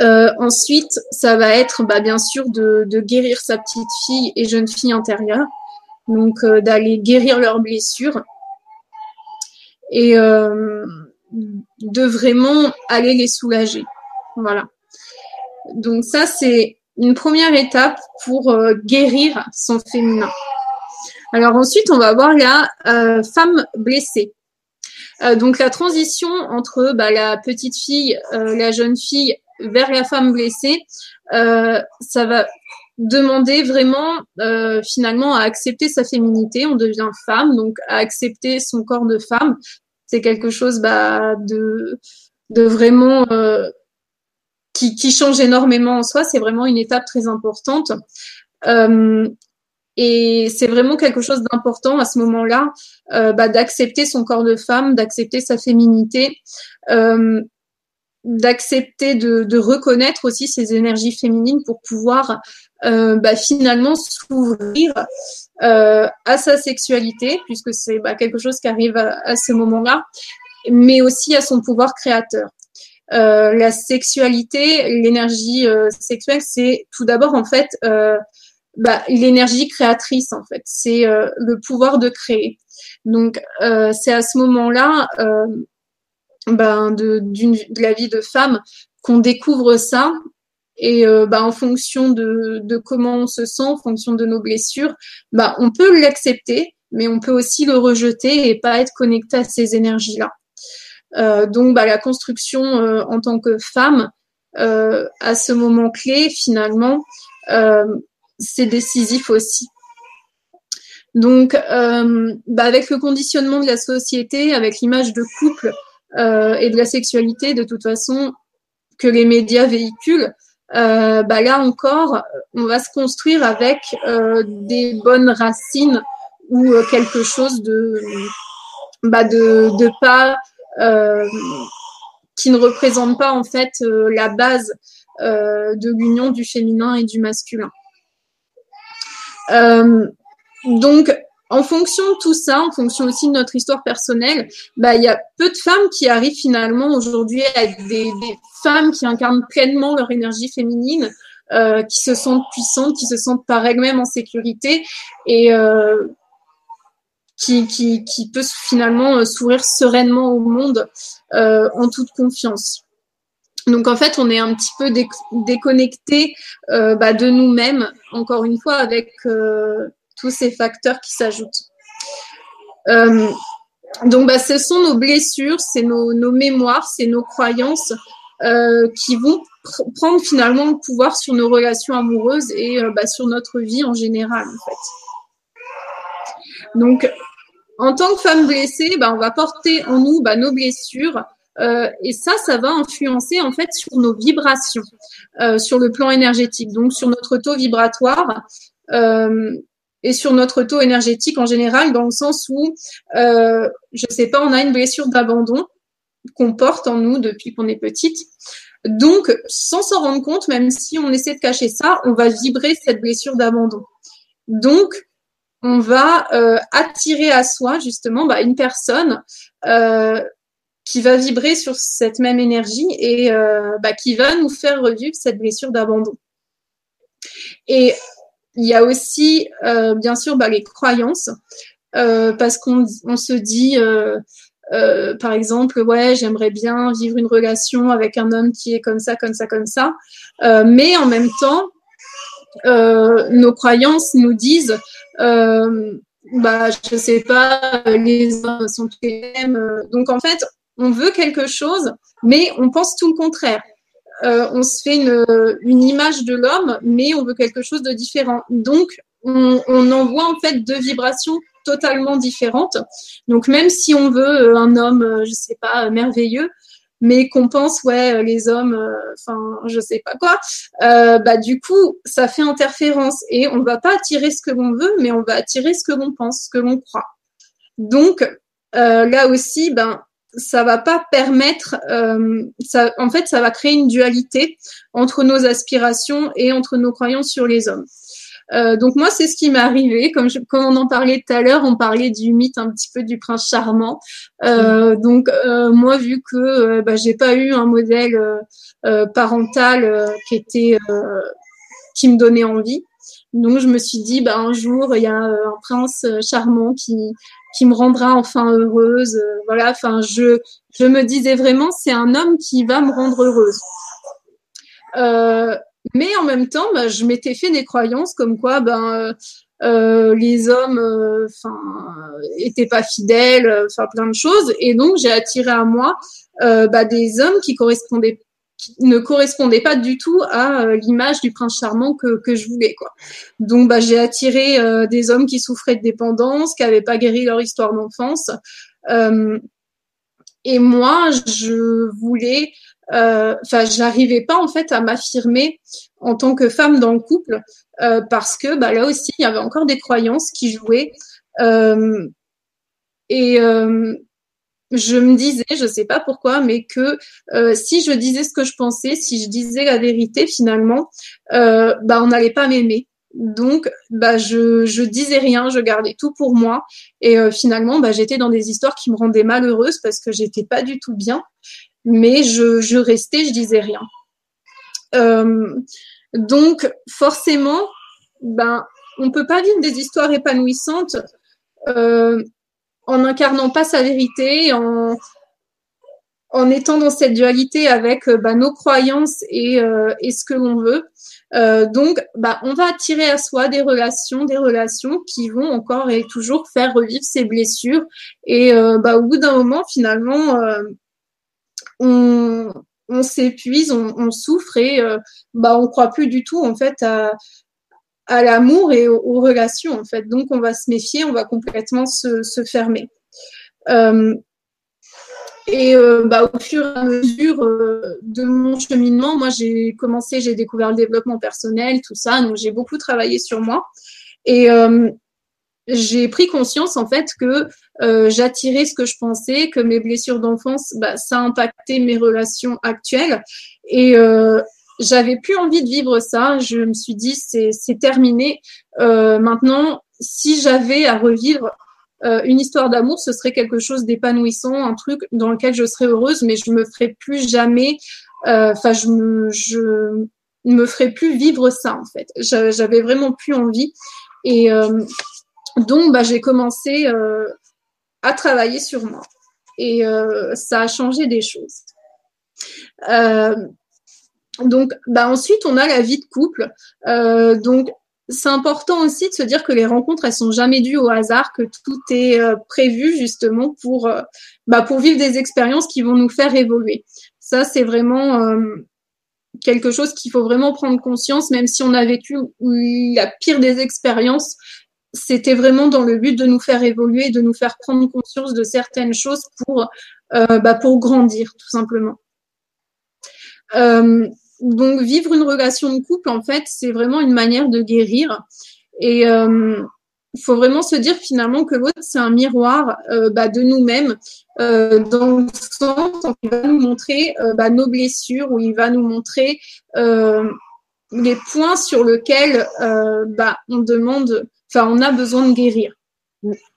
ensuite, ça va être bah, bien sûr de, de, guérir sa petite fille et jeune fille intérieure, donc d'aller guérir leurs blessures et de vraiment aller les soulager. Voilà. Donc ça, c'est une première étape pour euh, guérir son féminin. Alors ensuite, on va voir la euh, femme blessée. Euh, donc la transition entre bah, la petite fille, la jeune fille vers la femme blessée, ça va demander vraiment finalement à accepter sa féminité. On devient femme, donc à accepter son corps de femme. C'est quelque chose bah, de, de vraiment qui, change énormément en soi. C'est vraiment une étape très importante. Euh, et c'est vraiment quelque chose d'important à ce moment-là, euh, bah, d'accepter son corps de femme, d'accepter sa féminité, euh, d'accepter de, reconnaître aussi ses énergies féminines pour pouvoir euh, bah, finalement s'ouvrir à sa sexualité, puisque c'est bah, quelque chose qui arrive à ce moment-là, mais aussi à son pouvoir créateur. Euh, la sexualité, l'énergie euh, sexuelle, c'est tout d'abord en fait euh, bah, l'énergie créatrice en fait, c'est le pouvoir de créer. Donc c'est à ce moment-là ben, de, la vie de femme qu'on découvre ça et bah, en fonction de, de, comment on se sent, en fonction de nos blessures, bah, on peut l'accepter, mais on peut aussi le rejeter et pas être connecté à ces énergies-là. Euh, donc, bah, la construction euh, en tant que femme, euh, à ce moment clé, finalement, c'est décisif aussi. Donc, bah, avec le conditionnement de la société, avec l'image de couple et de la sexualité, de toute façon, que les médias véhiculent, bah, là encore, on va se construire avec des bonnes racines ou quelque chose de, bah, de, de pas euh, qui ne représente pas en fait euh, la base euh, de l'union du féminin et du masculin. donc, en fonction de tout ça, en fonction aussi de notre histoire personnelle, bah, il y a peu de femmes qui arrivent finalement aujourd'hui à être des, femmes qui incarnent pleinement leur énergie féminine, euh, qui se sentent puissantes, qui se sentent par elles-mêmes en sécurité et euh, qui, peut finalement euh, sourire sereinement au monde euh, en toute confiance. Donc en fait, on est un petit peu déconnecté euh, bah, de nous-mêmes, encore une fois, avec tous ces facteurs qui s'ajoutent. Donc bah, ce sont nos blessures, c'est nos, mémoires, c'est nos croyances qui vont pr prendre finalement le pouvoir sur nos relations amoureuses et bah, sur notre vie en général en fait. Donc, en tant que femme blessée, bah, on va porter en nous bah, nos blessures. Euh, et ça, ça va influencer en fait sur nos vibrations, euh, sur le plan énergétique, donc sur notre taux vibratoire euh, et sur notre taux énergétique en général, dans le sens où, euh, je sais pas, on a une blessure d'abandon qu'on porte en nous depuis qu'on est petite. Donc, sans s'en rendre compte, même si on essaie de cacher ça, on va vibrer cette blessure d'abandon. Donc, on va euh, attirer à soi justement bah, une personne euh, qui va vibrer sur cette même énergie et euh, bah, qui va nous faire revivre cette blessure d'abandon. Et il y a aussi, bien sûr, bah, les croyances, parce qu'on on se dit, par exemple, ouais, j'aimerais bien vivre une relation avec un homme qui est comme ça, comme ça, comme ça, mais en même temps, euh, nos croyances nous disent, bah, je sais pas, les hommes sont tous les mêmes. Donc en fait, on veut quelque chose, mais on pense tout le contraire. Euh, on se fait une, image de l'homme, mais on veut quelque chose de différent. Donc, on, on, envoie en fait deux vibrations totalement différentes. Donc, même si on veut euh, un homme, euh, je sais pas, merveilleux, mais qu'on pense ouais les hommes, enfin je sais pas quoi, euh, bah du coup ça fait interférence et on va pas attirer ce que l'on veut, mais on va attirer ce que l'on pense, ce que l'on croit. Donc euh, là aussi, ben ça va pas permettre, euh, ça, en fait, ça va créer une dualité entre nos aspirations et entre nos croyances sur les hommes. Euh, donc moi, c'est ce qui m'est arrivé. Comme, je, comme on en parlait tout à l'heure, on parlait du mythe un petit peu du prince charmant. Euh, donc euh, moi, vu que euh, bah, j'ai pas eu un modèle euh, parental qui était qui me donnait envie, donc je me suis dit, bah, un jour, il y a un prince charmant qui qui me rendra enfin heureuse. Voilà, enfin, je, je me disais vraiment, c'est un homme qui va me rendre heureuse. Euh, mais en même temps, bah, je m'étais fait des croyances comme quoi, ben, euh, euh les hommes, enfin, étaient pas fidèles, enfin, plein de choses. Et donc, j'ai attiré à moi bah, des hommes qui correspondaient ne correspondait pas du tout à euh, l'image du prince charmant que, que je voulais quoi. Donc bah j'ai attiré euh, des hommes qui souffraient de dépendance, qui n'avaient pas guéri leur histoire d'enfance. Euh, et moi je voulais, enfin j'arrivais pas en fait à m'affirmer en tant que femme dans le couple parce que bah là aussi il y avait encore des croyances qui jouaient. et je me disais, je sais pas pourquoi, mais que euh, si je disais ce que je pensais, si je disais la vérité, finalement, euh, bah on n'allait pas m'aimer. Donc, bah je je disais rien, je gardais tout pour moi, et euh, finalement, bah j'étais dans des histoires qui me rendaient malheureuse parce que j'étais pas du tout bien, mais je je restais, je disais rien. Euh, donc, forcément, ben on peut pas vivre des histoires épanouissantes. Euh, en n'incarnant pas sa vérité, en, en étant dans cette dualité avec bah, nos croyances et, euh, et ce que l'on veut. Euh, donc, bah, on va attirer à soi des relations, des relations qui vont encore et toujours faire revivre ces blessures. Et euh, bah, au bout d'un moment, finalement, euh, on, s'épuise, on, souffre et bah, on croit plus du tout en fait à, l'amour et aux, relations en fait. Donc on va se méfier, on va complètement se, fermer. Euh, et euh, bah, au fur et à mesure euh, de mon cheminement, moi j'ai commencé, j'ai découvert le développement personnel, tout ça, donc j'ai beaucoup travaillé sur moi. Et euh, j'ai pris conscience en fait que euh, j'attirais ce que je pensais, que mes blessures d'enfance, bah, ça impactait mes relations actuelles. Et euh, j'avais plus envie de vivre ça. Je me suis dit, c'est terminé. Euh, maintenant, si j'avais à revivre euh, une histoire d'amour, ce serait quelque chose d'épanouissant, un truc dans lequel je serais heureuse, mais je me ferais plus jamais. Euh, enfin, je me, je me ferais plus vivre ça en fait. J'avais vraiment plus envie. Et euh, donc, bah, j'ai commencé euh, à travailler sur moi. Et ça a changé des choses. Euh, donc, bah ensuite, on a la vie de couple. Euh, donc, c'est important aussi de se dire que les rencontres, elles sont jamais dues au hasard, que tout est euh, prévu justement pour, euh, bah, pour vivre des expériences qui vont nous faire évoluer. Ça, c'est vraiment euh, quelque chose qu'il faut vraiment prendre conscience, même si on a vécu la pire des expériences. C'était vraiment dans le but de nous faire évoluer, de nous faire prendre conscience de certaines choses pour, euh, bah, pour grandir, tout simplement. Euh, donc vivre une relation de couple, en fait, c'est vraiment une manière de guérir. Et il euh, faut vraiment se dire finalement que l'autre, c'est un miroir bah, de nous-mêmes, dans le sens où il va nous montrer bah, nos blessures, où il va nous montrer les points sur lesquels bah, on demande, enfin, on a besoin de guérir.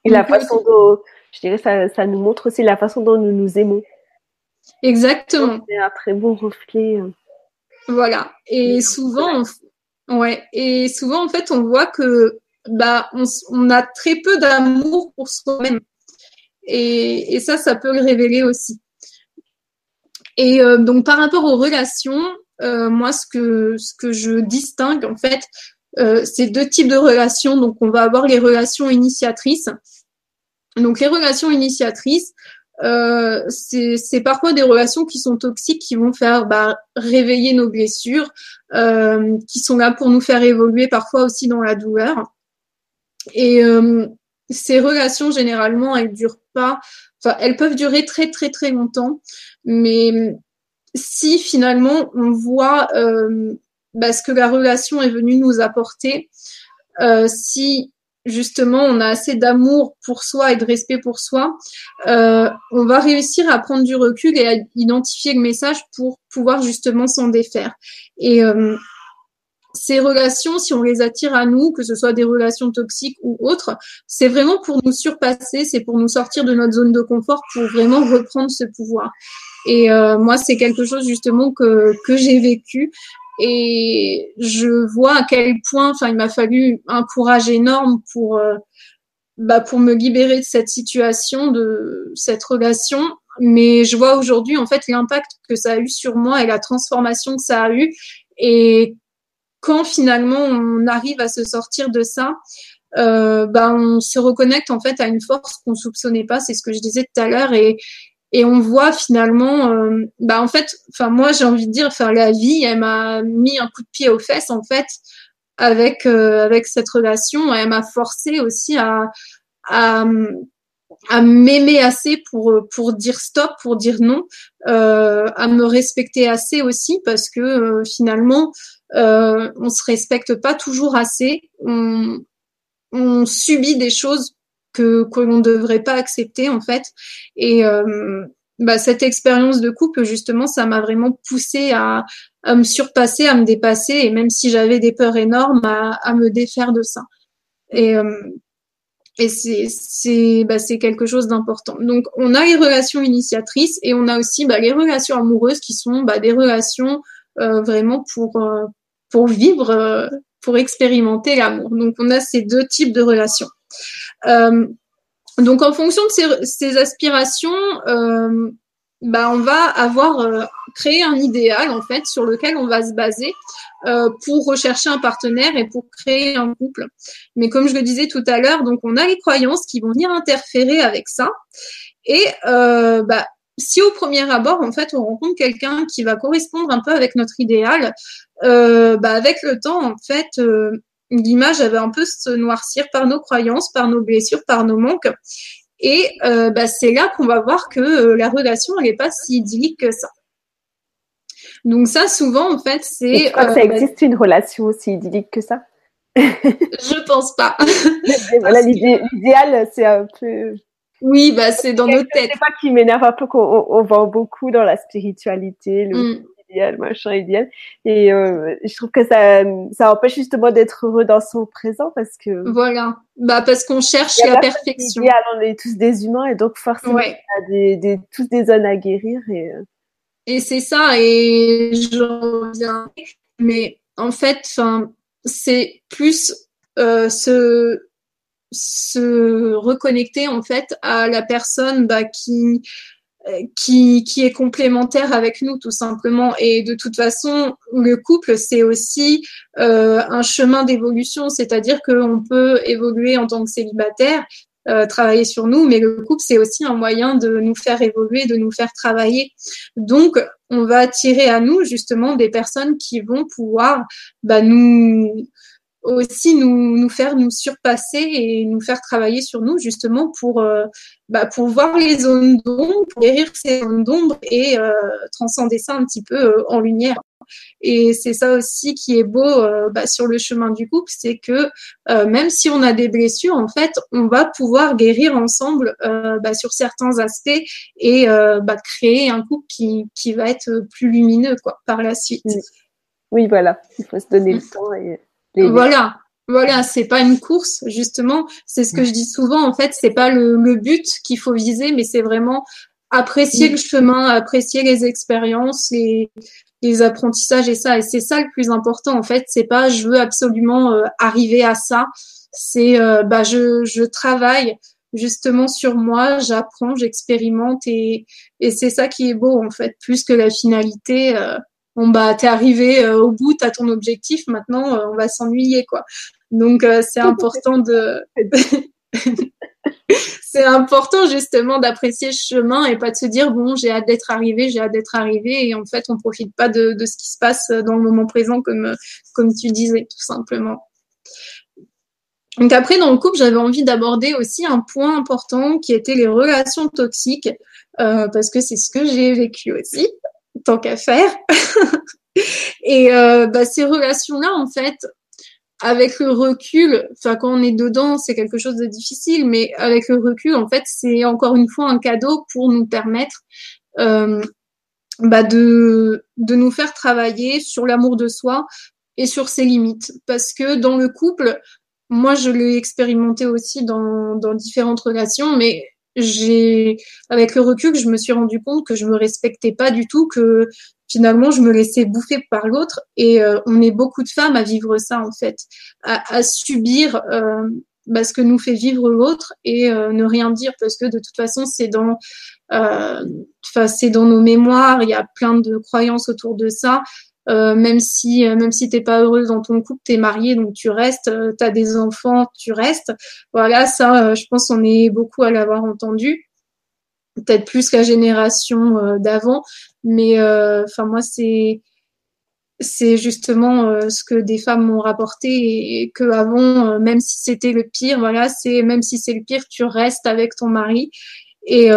Et la façon dont, je dirais, ça, ça nous montre aussi la façon dont nous nous aimons. Exactement. C'est un très bon reflet. Voilà. Et souvent, Ouais, et souvent en fait on voit que bah on, a très peu d'amour pour soi-même. Et, ça, ça peut le révéler aussi. Et euh, donc par rapport aux relations, euh, moi ce que ce que je distingue en fait, euh, c'est deux types de relations. Donc on va avoir les relations initiatrices. Donc les relations initiatrices, euh, c'est parfois des relations qui sont toxiques, qui vont faire bah, réveiller nos blessures, euh, qui sont là pour nous faire évoluer parfois aussi dans la douleur. Et euh, ces relations, généralement, elles durent pas, enfin, elles peuvent durer très très très longtemps, mais si finalement on voit euh, bah, ce que la relation est venue nous apporter, euh, si justement on a assez d'amour pour soi et de respect pour soi, euh, on va réussir à prendre du recul et à identifier le message pour pouvoir justement s'en défaire. Et euh, ces relations, si on les attire à nous, que ce soit des relations toxiques ou autres, c'est vraiment pour nous surpasser, c'est pour nous sortir de notre zone de confort, pour vraiment reprendre ce pouvoir. Et moi, c'est quelque chose justement que, que j'ai vécu et je vois à quel point, enfin, il m'a fallu un courage énorme pour, euh, bah, pour me libérer de cette situation, de cette relation. Mais je vois aujourd'hui, en fait, l'impact que ça a eu sur moi et la transformation que ça a eu. Et quand finalement on arrive à se sortir de ça, euh, bah, on se reconnecte en fait à une force qu'on soupçonnait pas. C'est ce que je disais tout à l'heure. Et, et on voit finalement, euh, bah en fait, enfin moi j'ai envie de dire, enfin la vie, elle m'a mis un coup de pied aux fesses en fait avec euh, avec cette relation. Elle m'a forcé aussi à à, à m'aimer assez pour pour dire stop, pour dire non, euh, à me respecter assez aussi parce que euh, finalement euh, on se respecte pas toujours assez. On, on subit des choses que l'on ne devrait pas accepter en fait. Et euh, bah, cette expérience de couple justement, ça m'a vraiment poussé à, me surpasser, à me dépasser, et même si j'avais des peurs énormes, à, me défaire de ça. Et euh, et c'est bah, quelque chose d'important. Donc on a les relations initiatrices et on a aussi bah, les relations amoureuses qui sont bah, des relations euh, vraiment pour pour vivre, pour expérimenter l'amour. Donc on a ces deux types de relations. Euh, donc en fonction de ces, aspirations, euh, bah, on va avoir euh, créé un idéal en fait sur lequel on va se baser pour rechercher un partenaire et pour créer un couple. Mais comme je le disais tout à l'heure, donc on a les croyances qui vont venir interférer avec ça. Et bah, si au premier abord, en fait, on rencontre quelqu'un qui va correspondre un peu avec notre idéal, bah, avec le temps, en fait, l'image avait un peu se noircir par nos croyances, par nos blessures, par nos manques. Et euh, bah, c'est là qu'on va voir que euh, la relation n'est pas si idyllique que ça. Donc ça, souvent, en fait, c'est... Euh, ça existe une relation aussi idyllique que ça? Je pense pas. voilà, l'idéal, c'est un peu... Oui, bah c'est dans nos têtes. C'est pas qui m'énerve un peu qu'on on, vend beaucoup dans la spiritualité, le, mm idéal, machin idéal. Et euh, je trouve que ça, ça empêche justement d'être heureux dans son présent parce que. Voilà. Bah parce qu'on cherche la perfection. Idéal, on est tous des humains et donc forcément y a des, des, tous des zones à guérir et. Euh. Et c'est ça et je reviens. Mais en fait, c'est plus euh, se se reconnecter en fait à la personne bah, qui qui, qui est complémentaire avec nous tout simplement. Et de toute façon, le couple, c'est aussi euh, un chemin d'évolution, c'est-à-dire qu'on peut évoluer en tant que célibataire, euh, travailler sur nous, mais le couple, c'est aussi un moyen de nous faire évoluer, de nous faire travailler. Donc, on va attirer à nous justement des personnes qui vont pouvoir bah, nous aussi nous, nous faire nous surpasser et nous faire travailler sur nous justement pour, euh, bah, pour voir les zones d'ombre, guérir ces zones d'ombre et euh, transcender ça un petit peu euh, en lumière. Et c'est ça aussi qui est beau bah, sur le chemin du couple, c'est que même si on a des blessures, en fait, on va pouvoir guérir ensemble bah, sur certains aspects et bah, créer un couple qui, qui va être plus lumineux quoi, par la suite. Oui, voilà, il faut se donner le temps et voilà. Voilà, c'est pas une course justement. C'est ce que je dis souvent. En fait, c'est pas le, but qu'il faut viser, mais c'est vraiment apprécier le chemin, apprécier les expériences, les les apprentissages et ça. Et c'est ça le plus important en fait. C'est pas je veux absolument euh, arriver à ça. C'est euh, bah je, je travaille justement sur moi, j'apprends, j'expérimente et, et c'est ça qui est beau en fait, plus que la finalité. Euh, bon bah t'es arrivé au bout, t'as ton objectif, maintenant on va s'ennuyer quoi. Donc c'est important de c'est important justement d'apprécier le chemin et pas de se dire bon j'ai hâte d'être arrivé, j'ai hâte d'être arrivé et en fait on profite pas de, de, ce qui se passe dans le moment présent comme comme tu disais tout simplement. Donc après dans le couple j'avais envie d'aborder aussi un point important qui était les relations toxiques euh, parce que c'est ce que j'ai vécu aussi tant qu'à faire. et euh, bah, ces relations là en fait avec le recul, enfin quand on est dedans, c'est quelque chose de difficile, mais avec le recul, en fait, c'est encore une fois un cadeau pour nous permettre euh, bah de, de nous faire travailler sur l'amour de soi et sur ses limites. Parce que dans le couple, moi je l'ai expérimenté aussi dans, dans différentes relations, mais j'ai avec le recul, je me suis rendu compte que je me respectais pas du tout, que finalement, je me laissais bouffer par l'autre. Et euh, on est beaucoup de femmes à vivre ça, en fait, à, subir euh, bah, ce que nous fait vivre l'autre et euh, ne rien dire parce que de toute façon, c'est dans, c'est dans nos mémoires. Il y a plein de croyances autour de ça. Même si même si t'es pas heureuse dans ton couple, t'es mariée donc tu restes, tu as des enfants, tu restes. Voilà, ça, je pense on est beaucoup à l'avoir entendu. Peut-être plus la génération d'avant. Mais euh, enfin moi c'est c'est justement euh, ce que des femmes m'ont rapporté et, que avant euh, même si c'était le pire voilà c'est même si c'est le pire tu restes avec ton mari. Et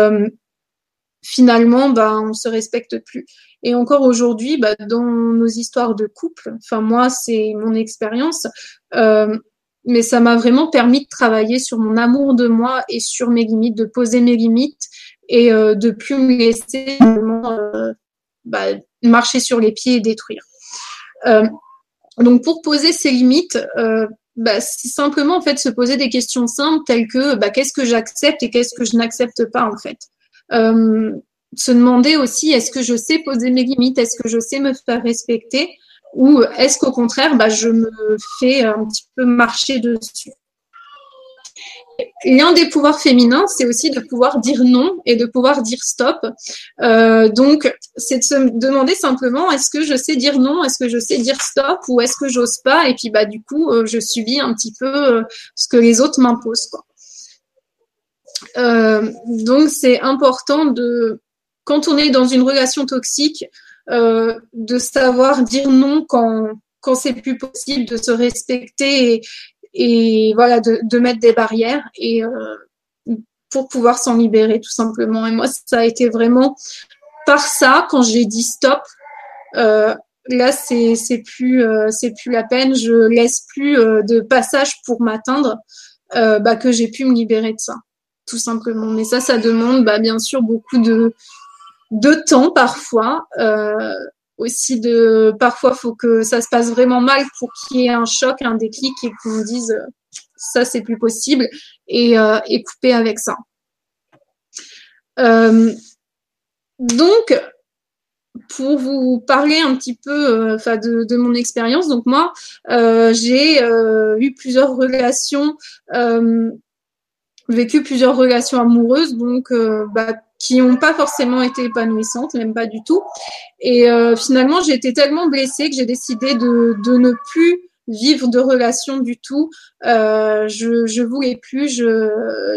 finalement bah on se respecte plus et encore aujourd'hui bah, dans nos histoires de couple enfin moi c'est mon expérience mais ça m'a vraiment permis de travailler sur mon amour de moi et sur mes limites de poser mes limites et euh, de plus me laisser euh, bah, marcher sur les pieds et détruire. Euh, donc pour poser ces limites, bah, c'est simplement en fait se poser des questions simples telles que bah, qu'est-ce que j'accepte et qu'est-ce que je n'accepte pas en fait. Se demander aussi est-ce que je sais poser mes limites, est-ce que je sais me faire respecter? Ou est-ce qu'au contraire bah, je me fais un petit peu marcher dessus? L'un des pouvoirs féminins, c'est aussi de pouvoir dire non et de pouvoir dire stop. Euh, donc, c'est de se demander simplement est-ce que je sais dire non, est-ce que je sais dire stop? Ou est-ce que j'ose pas? Et puis, bah, du coup, euh, je subis un petit peu euh, ce que les autres m'imposent. Donc, c'est important de, quand on est dans une relation toxique, de savoir dire non quand quand c'est plus possible, de se respecter et, et voilà de, de, mettre des barrières et euh, pour pouvoir s'en libérer tout simplement. Et moi, ça a été vraiment par ça quand j'ai dit stop. Euh, là, c'est c'est plus euh, c'est plus la peine. Je laisse plus euh, de passage pour m'atteindre. Euh, bah, que j'ai pu me libérer de ça, tout simplement. Mais ça, ça demande bah, bien sûr beaucoup de de temps parfois. Euh, aussi de parfois faut que ça se passe vraiment mal pour qu'il y ait un choc, un déclic et qu'on dise ça c'est plus possible et, euh, et couper avec ça. Euh, donc pour vous parler un petit peu enfin de, de, mon expérience, donc moi j'ai eu plusieurs relations vécu plusieurs relations amoureuses, donc bah, qui n'ont pas forcément été épanouissantes, même pas du tout. Et euh, finalement, j'ai été tellement blessée que j'ai décidé de, de, ne plus vivre de relations du tout. Euh, je, je voulais plus, je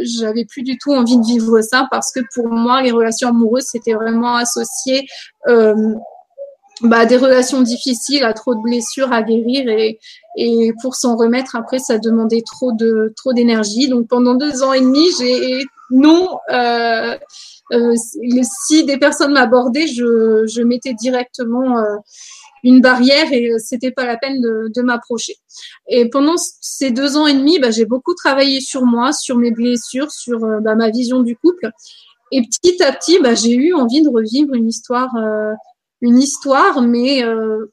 j'avais plus du tout envie de vivre ça parce que pour moi, les relations amoureuses, c'était vraiment associé euh, bah, des relations difficiles, à trop de blessures à guérir et, et pour s'en remettre après, ça demandait trop de trop d'énergie. Donc pendant deux ans et demi, j'ai non. Euh, euh, si des personnes m'abordaient, je, je mettais directement euh, une barrière et euh, c'était pas la peine de, de m'approcher. Et pendant ces deux ans et demi, bah, j'ai beaucoup travaillé sur moi, sur mes blessures, sur bah, ma vision du couple. Et petit à petit, bah, j'ai eu envie de revivre une histoire, une histoire, mais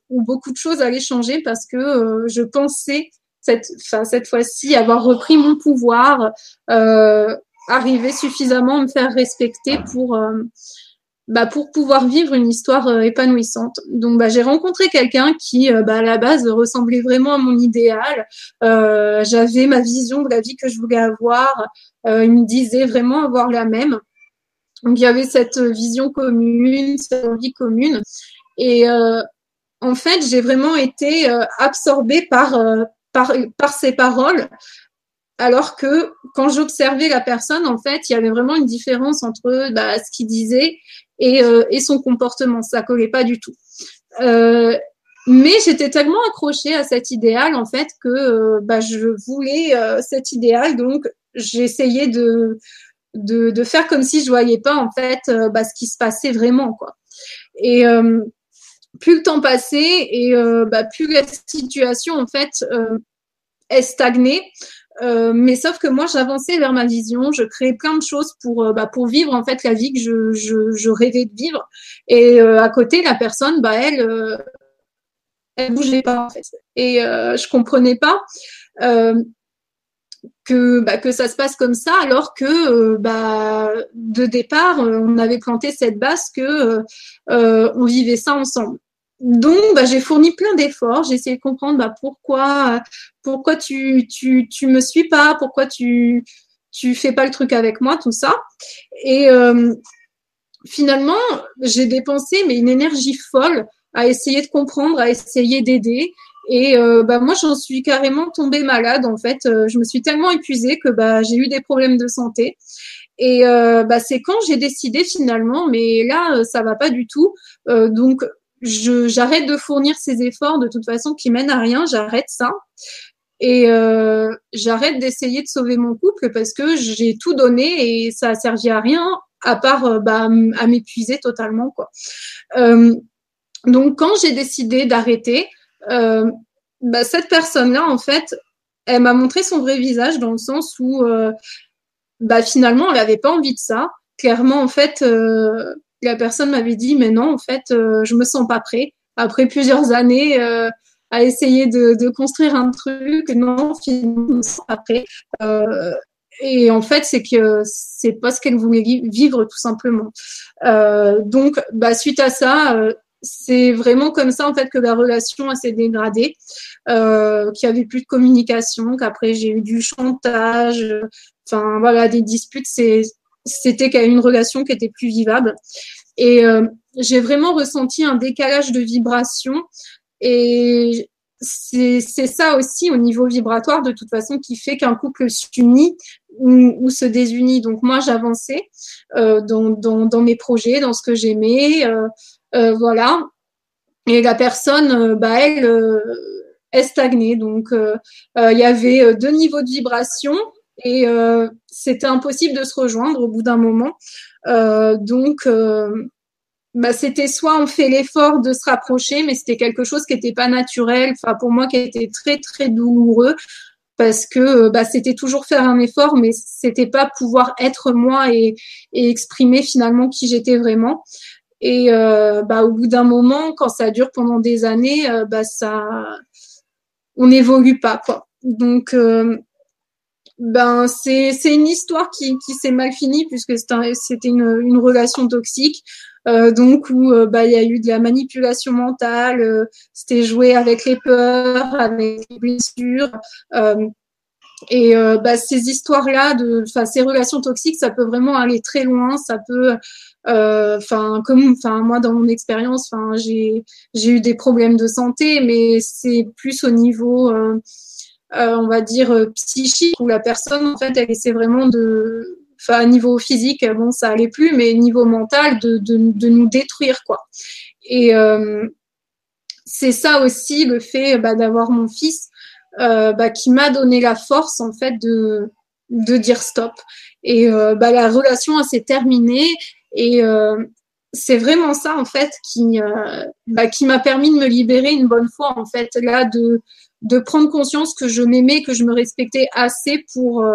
où beaucoup de choses allaient changer parce que je pensais cette, cette fois-ci avoir repris mon pouvoir, arriver suffisamment à me faire respecter pour, euh, bah, pour pouvoir vivre une histoire euh, épanouissante. Donc bah, j'ai rencontré quelqu'un qui bah, à la base ressemblait vraiment à mon idéal. J'avais ma vision de la vie que je voulais avoir. il me disait vraiment avoir la même. Donc il y avait cette vision commune, cette envie commune. Et en fait, j'ai vraiment été absorbée par, par, par ces paroles alors que quand j'observais la personne, en fait, il y avait vraiment une différence entre bah, ce qu'il disait euh, et, son comportement. Ça collait pas du tout. Euh, mais j'étais tellement accrochée à cet idéal, en fait, que euh, bah, je voulais cet idéal. Donc, j'essayais de, de, faire comme si je voyais pas, en fait, bah, ce qui se passait vraiment, quoi. Et plus le temps passait et bah, plus la situation, en fait, est stagnée. Euh, mais sauf que moi, j'avançais vers ma vision, je créais plein de choses pour euh, bah, pour vivre en fait la vie que je, je, je rêvais de vivre. Et euh, à côté, la personne, bah elle, elle bougeait pas en fait. Et je comprenais pas que bah, que ça se passe comme ça, alors que bah de départ, on avait planté cette base que on vivait ça ensemble donc, bah, j'ai fourni plein d'efforts. J'ai essayé de comprendre pourquoi, pourquoi tu, tu, tu me suis pas, pourquoi tu, tu fais pas le truc avec moi, tout ça. Et euh, finalement, j'ai dépensé mais une énergie folle à essayer de comprendre, à essayer d'aider. Et euh, bah, moi, j'en suis carrément tombée malade. En fait, euh, je me suis tellement épuisée que bah, j'ai eu des problèmes de santé. Et bah, c'est quand j'ai décidé finalement, mais là, ça va pas du tout. donc, j'arrête de fournir ces efforts de toute façon qui mènent à rien, j'arrête ça. Et euh, j'arrête d'essayer de sauver mon couple parce que j'ai tout donné et ça a servi à rien à part euh, bah, à m'épuiser totalement quoi. Euh, donc quand j'ai décidé d'arrêter, euh, bah, cette personne-là en fait, elle m'a montré son vrai visage dans le sens où euh, bah, finalement elle n'avait pas envie de ça. Clairement en fait, euh, la personne m'avait dit mais non en fait euh, je me sens pas prêt. Après plusieurs années à essayer de, construire un truc non finalement je me sens pas prêt. Et en fait c'est que c'est pas ce qu'elle voulait vivre tout simplement. Donc bah suite à ça c'est vraiment comme ça en fait que la relation s'est dégradée, euh, qu'il y avait plus de communication, qu'après j'ai eu du chantage, enfin voilà des disputes. C'était y une relation qui était plus vivable. Et euh, j'ai vraiment ressenti un décalage de vibration. Et c'est ça aussi au niveau vibratoire, de toute façon, qui fait qu'un couple s'unit ou, ou, se désunit. Donc moi, j'avançais euh, dans, dans, dans, mes projets, dans ce que j'aimais. Euh voilà. Et la personne, euh, bah, elle, est stagnée. Donc il y avait deux niveaux de vibration et euh, c'était impossible de se rejoindre au bout d'un moment. Euh, donc, euh, bah, c'était soit on fait l'effort de se rapprocher, mais c'était quelque chose qui n'était pas naturel, enfin pour moi qui était très très douloureux parce que bah, c'était toujours faire un effort, mais c'était pas pouvoir être moi et exprimer finalement qui j'étais vraiment. Et euh, bah, au bout d'un moment, quand ça dure pendant des années, euh, bah, ça, on n'évolue pas quoi. Donc euh, ben c'est c'est une histoire qui qui s'est mal finie puisque c'était une une relation toxique euh, donc où euh, bah il y a eu de la manipulation mentale c'était jouer avec les peurs avec les blessures euh, et bah ces histoires là de enfin ces relations toxiques ça peut vraiment aller très loin ça peut enfin comme enfin moi dans mon expérience enfin j'ai eu des problèmes de santé mais c'est plus au niveau euh, on va dire, euh, psychique, où la personne, en fait, elle essaie vraiment de, enfin, niveau physique, bon, ça allait plus, mais niveau mental, de, nous détruire, quoi. Et euh, c'est ça aussi le fait bah, d'avoir mon fils euh, bah, qui m'a donné la force, en fait, de, de dire stop. Et euh, bah, la relation s'est terminée et euh, c'est vraiment ça en fait qui bah, qui m'a permis de me libérer une bonne fois en fait là de de prendre conscience que je m'aimais, que je me respectais assez pour,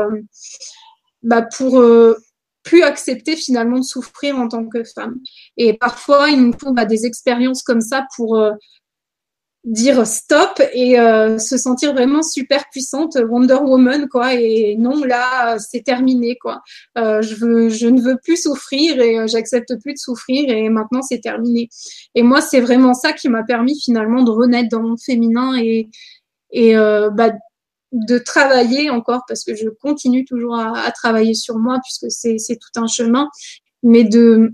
bah pour plus accepter finalement de souffrir en tant que femme. Et parfois, il nous faut bah, des expériences comme ça pour, dire stop et euh, se sentir vraiment super puissante Wonder Woman quoi. Et non là c'est terminé quoi. Euh, je veux je ne veux plus souffrir et euh, j'accepte plus de souffrir et maintenant c'est terminé. Et moi c'est vraiment ça qui m'a permis finalement de renaître dans mon féminin et et euh, bah, de travailler encore parce que je continue toujours à, à travailler sur moi puisque c'est c'est tout un chemin. Mais de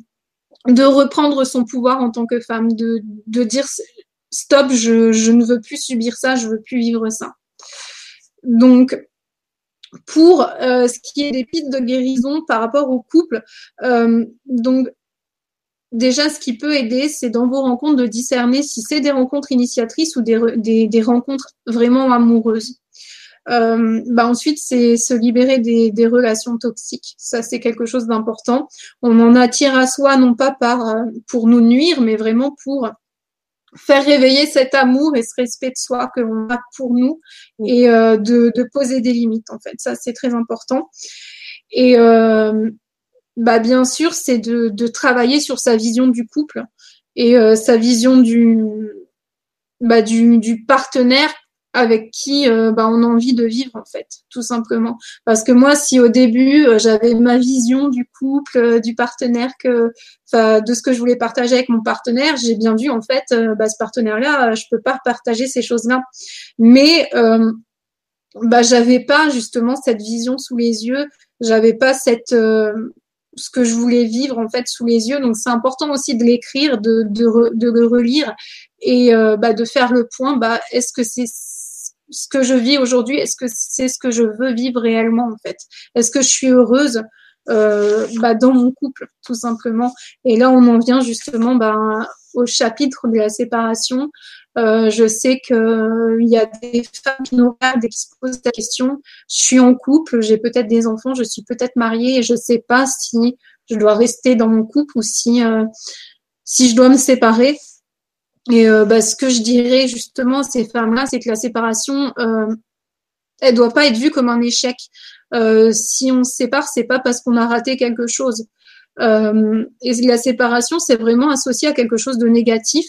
de reprendre son pouvoir en tant que femme de de dire stop, je, ne veux plus subir ça, je veux plus vivre ça. Donc, pour euh, ce qui est des pistes de guérison par rapport au couple, euh, donc déjà ce qui peut aider, c'est dans vos rencontres de discerner si c'est des rencontres initiatrices ou des rencontres vraiment amoureuses. Euh, bah ensuite, c'est se libérer des, des, relations toxiques. Ça, c'est quelque chose d'important. On en attire à soi, non pas par euh, pour nous nuire, mais vraiment pour faire réveiller cet amour et ce respect de soi que l'on a pour nous et euh, de, de, poser des limites en fait. Ça c'est très important. Et euh, bah bien sûr c'est de, de, travailler sur sa vision du couple et euh, sa vision du bah, du, du partenaire avec qui euh, bah, on a envie de vivre en fait, tout simplement. Parce que moi, si au début euh, j'avais ma vision du couple, euh, du partenaire que, de ce que je voulais partager avec mon partenaire, j'ai bien vu en fait, bah, ce partenaire-là, je peux pas partager ces choses-là. Mais bah, j'avais pas justement cette vision sous les yeux, j'avais pas cette ce que je voulais vivre en fait sous les yeux. Donc c'est important aussi de l'écrire, de, de, de, le relire et bah, de faire le point. Bah, est-ce que c'est ce que je vis aujourd'hui, est-ce que c'est ce que je veux vivre réellement en fait? Est-ce que je suis heureuse euh, bah, dans mon couple, tout simplement? Et là, on en vient justement bah, au chapitre de la séparation. Euh, je sais qu'il euh, y a des femmes qui nous regardent et qui se posent la question. Je suis en couple, j'ai peut-être des enfants, je suis peut-être mariée et je sais pas si je dois rester dans mon couple ou si euh, si je dois me séparer. Et euh, bah, ce que je dirais justement à ces femmes-là, c'est que la séparation, euh, elle doit pas être vue comme un échec. Euh, si on se sépare, c'est pas parce qu'on a raté quelque chose. Euh, et la séparation, c'est vraiment associé à quelque chose de négatif.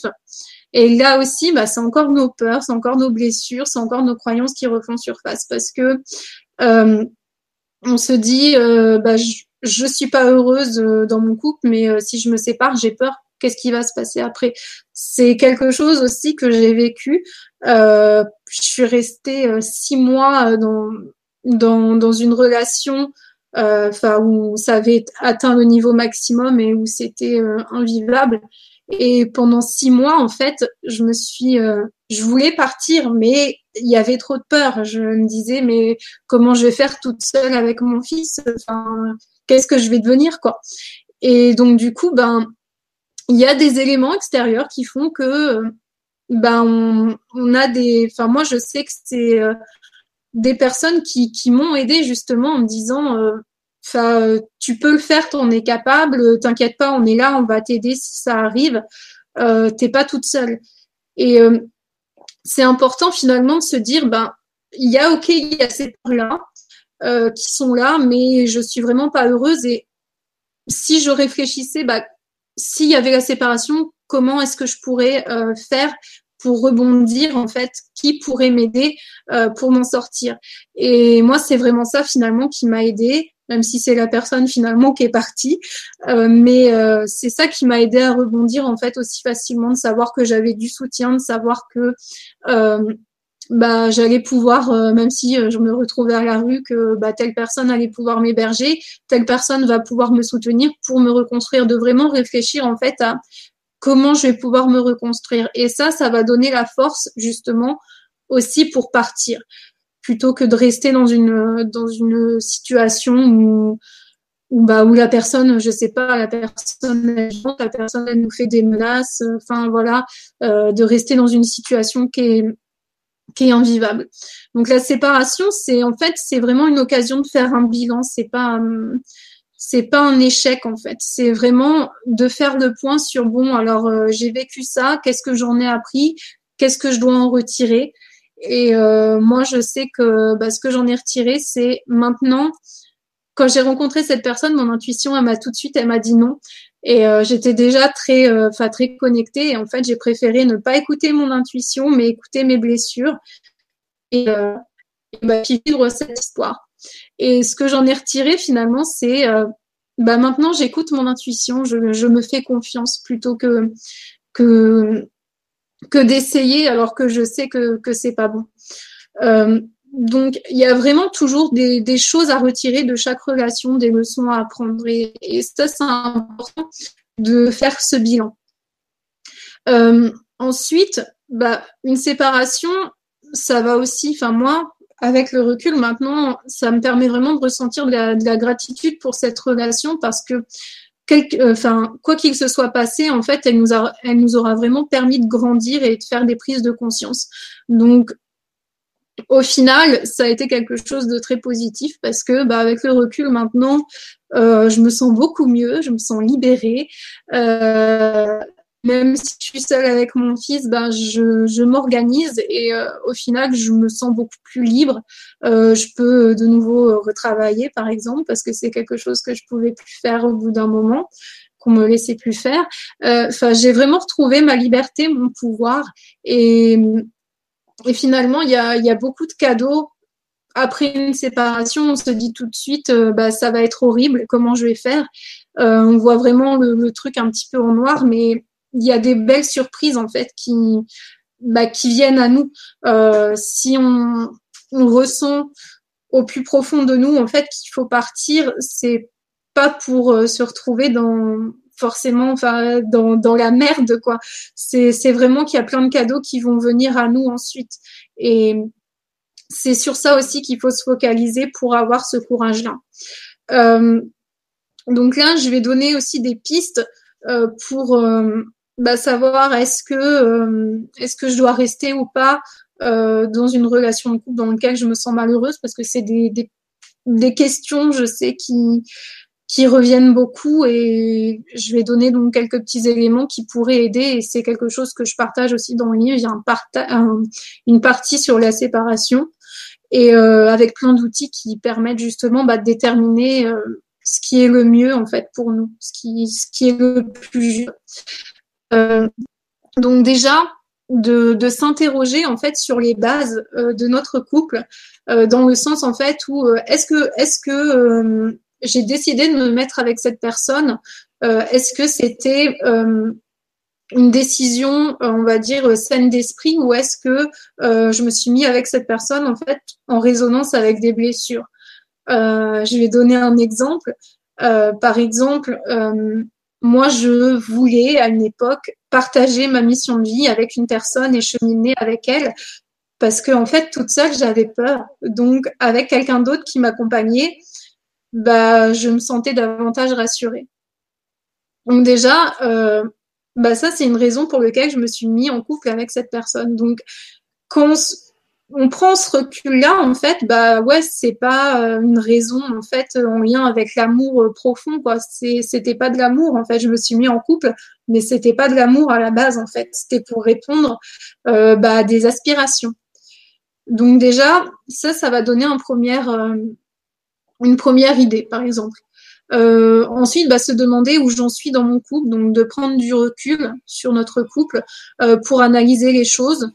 Et là aussi, bah, c'est encore nos peurs, c'est encore nos blessures, c'est encore nos croyances qui refont surface parce que euh, on se dit, euh, bah, je, je suis pas heureuse dans mon couple, mais si je me sépare, j'ai peur qu'est-ce qui va se passer après C'est quelque chose aussi que j'ai vécu. Euh, je suis restée euh, six mois euh, dans, dans, dans une relation enfin où ça avait atteint le niveau maximum et où c'était invivable. Et pendant six mois, en fait, je me suis, je voulais partir, mais il y avait trop de peur. Je me disais, mais comment je vais faire toute seule avec mon fils? Enfin, qu'est-ce que je vais devenir, quoi? Et donc du coup, ben, il y a des éléments extérieurs qui font que euh, ben on, a des enfin moi je sais que c'est euh, des personnes qui, qui m'ont aidé justement en me disant euh, tu peux le faire tu en es capable t'inquiète pas on est là on va t'aider si ça arrive euh, t'es pas toute seule. Et c'est important finalement de se dire ben il y a ok il y a ces peurs là qui sont là mais je suis vraiment pas heureuse et si je réfléchissais bah, s'il y avait la séparation, comment est-ce que je pourrais euh, faire pour rebondir en fait Qui pourrait m'aider euh, pour m'en sortir? Et moi, c'est vraiment ça finalement qui m'a aidé, même si c'est la personne finalement qui est partie. Euh, mais c'est ça qui m'a aidé à rebondir en fait aussi facilement, de savoir que j'avais du soutien, de savoir que bah j'allais pouvoir euh, même si euh, je me retrouvais à la rue que bah, telle personne allait pouvoir m'héberger telle personne va pouvoir me soutenir pour me reconstruire de vraiment réfléchir en fait à comment je vais pouvoir me reconstruire. Et ça ça va donner la force justement aussi pour partir. Plutôt que de rester dans une dans une situation où où, bah, où la personne, je sais pas, la personne, la personne elle nous fait des menaces, enfin voilà, euh, de rester dans une situation qui est qui est invivable. Donc la séparation, c'est en fait, c'est vraiment une occasion de faire un bilan. C'est pas, c'est pas un échec en fait. C'est vraiment de faire le point sur bon, alors euh, j'ai vécu ça, qu'est-ce que j'en ai appris, qu'est-ce que je dois en retirer. Et euh, moi, je sais que bah, ce que j'en ai retiré, c'est maintenant. Quand j'ai rencontré cette personne, mon intuition, elle m'a tout de suite, elle m'a dit non. Et euh, j'étais déjà très, euh, enfin très connectée. Et en fait, j'ai préféré ne pas écouter mon intuition, mais écouter mes blessures et, euh, et bah, vivre cette histoire. Et ce que j'en ai retiré finalement, c'est bah maintenant j'écoute mon intuition, je, je, me fais confiance plutôt que que que d'essayer alors que je sais que que c'est pas bon. Euh, donc, il y a vraiment toujours des, choses à retirer de chaque relation, des leçons à apprendre. Et, et ça, c'est important de faire ce bilan. Euh, ensuite, bah, une séparation, ça va aussi, enfin moi, avec le recul maintenant, ça me permet vraiment de ressentir de la, de la gratitude pour cette relation parce que quelque, enfin, quoi qu'il se soit passé, en fait, elle nous, a, elle nous aura vraiment permis de grandir et de faire des prises de conscience. Donc, au final, ça a été quelque chose de très positif parce que, bah, avec le recul maintenant, euh, je me sens beaucoup mieux, je me sens libérée. Euh, même si je suis seule avec mon fils, ben je, je m'organise et euh, au final, je me sens beaucoup plus libre. Euh, je peux de nouveau retravailler, par exemple, parce que c'est quelque chose que je pouvais plus faire au bout d'un moment qu'on me laissait plus faire. Euh, enfin, j'ai vraiment retrouvé ma liberté, mon pouvoir et et finalement, il y a, beaucoup de cadeaux. Après une séparation, on se dit tout de suite, euh, bah, ça va être horrible, comment je vais faire? Euh, On voit vraiment le, truc un petit peu en noir, mais il y a des belles surprises en fait qui, bah, qui viennent à nous. Euh, si on, on ressent au plus profond de nous en fait qu'il faut partir, c'est pas pour se retrouver dans forcément enfin dans, dans la merde quoi. C'est vraiment qu'il y a plein de cadeaux qui vont venir à nous ensuite et c'est sur ça aussi qu'il faut se focaliser pour avoir ce courage là. Euh, donc là, je vais donner aussi des pistes euh, pour euh, bah, savoir est-ce que euh, est-ce que je dois rester ou pas euh, dans une relation de couple dans laquelle je me sens malheureuse parce que c'est des, des, des questions, je sais, qui qui reviennent beaucoup et je vais donner donc quelques petits éléments qui pourraient aider et c'est quelque chose que je partage aussi dans le livre. Il y a un une partie sur la séparation et euh, avec plein d'outils qui permettent justement bah, de déterminer euh, ce qui est le mieux en fait pour nous, ce qui, ce qui est le plus juste. Euh, donc déjà de, de s'interroger en fait sur les bases de notre couple, dans le sens en fait où est-ce que est-ce que j'ai décidé de me mettre avec cette personne, euh, est-ce que c'était euh, une décision, euh, on va dire, saine d'esprit ou est-ce que je me suis mis avec cette personne en fait en résonance avec des blessures? Je vais donner un exemple. par exemple, moi, je voulais à une époque partager ma mission de vie avec une personne et cheminer avec elle parce que en fait, toute seule, j'avais peur. Donc, avec quelqu'un d'autre qui m'accompagnait, bah, je me sentais davantage rassurée. Donc déjà, euh, bah ça c'est une raison pour laquelle je me suis mis en couple avec cette personne. Donc quand on, prend ce recul-là, en fait, bah ouais, c'est pas euh, une raison en fait en lien avec l'amour euh, profond quoi. C'était pas de l'amour en fait. Je me suis mis en couple, mais c'était pas de l'amour à la base en fait. C'était pour répondre euh, bah, à des aspirations. Donc déjà, ça, ça va donner un premier, euh, une première idée, par exemple. Euh, ensuite, bah, se demander où j'en suis dans mon couple, donc de prendre du recul sur notre couple euh, pour analyser les choses,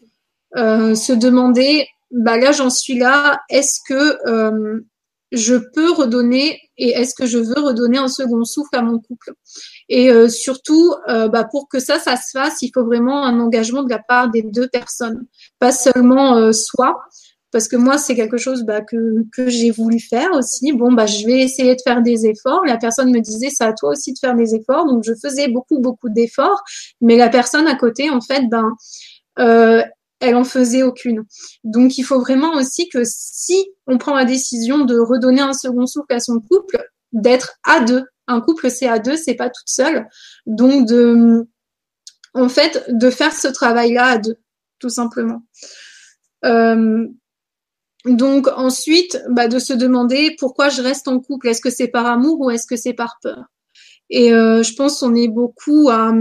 euh, se demander, bah là j'en suis là, est-ce que je peux redonner et est-ce que je veux redonner un second souffle à mon couple? Et surtout, bah, pour que ça, ça se fasse, il faut vraiment un engagement de la part des deux personnes, pas seulement soi parce que moi c'est quelque chose bah, que, que j'ai voulu faire aussi. Bon bah je vais essayer de faire des efforts. La personne me disait c'est à toi aussi de faire des efforts, donc je faisais beaucoup beaucoup d'efforts, mais la personne à côté en fait ben euh, elle en faisait aucune. Donc il faut vraiment aussi que si on prend la décision de redonner un second souffle à son couple, d'être à deux. Un couple c'est à deux, c'est pas toute seule. Donc de en fait de faire ce travail là à deux, tout simplement. Euh, donc ensuite, bah, de se demander pourquoi je reste en couple. Est-ce que c'est par amour ou est-ce que c'est par peur? Et euh, je pense qu'on est beaucoup à...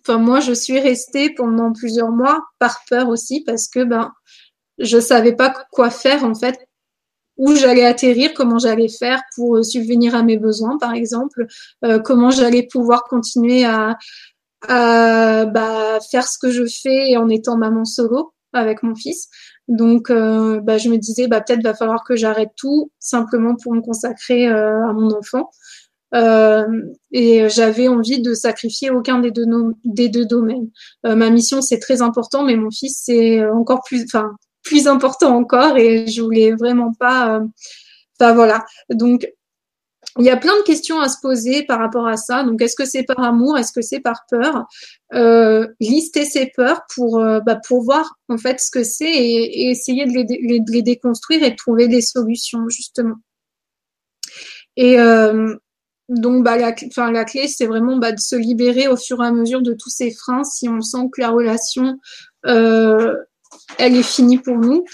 Enfin, moi, je suis restée pendant plusieurs mois par peur aussi parce que ben, je savais pas quoi faire en fait où j'allais atterrir, comment j'allais faire pour subvenir à mes besoins, par exemple, comment j'allais pouvoir continuer à, à bah, faire ce que je fais en étant maman solo avec mon fils. Donc, euh, bah, je me disais, bah, peut-être va falloir que j'arrête tout simplement pour me consacrer euh, à mon enfant. Euh, et j'avais envie de sacrifier aucun des deux, des deux domaines. ma mission, c'est très important, mais mon fils, c'est encore plus, enfin, plus important encore. Et je voulais vraiment pas. Enfin voilà. Donc, il y a plein de questions à se poser par rapport à ça. Donc, est-ce que c'est par amour? Est-ce que c'est par peur? Euh, Lister ses peurs pour, euh, bah, pour voir en fait ce que c'est et, essayer de les, les, déconstruire et de trouver des solutions justement. Et euh, donc, bah, la, enfin, la clé, c'est vraiment bah, de se libérer au fur et à mesure de tous ces freins si on sent que la relation euh, elle est finie pour nous,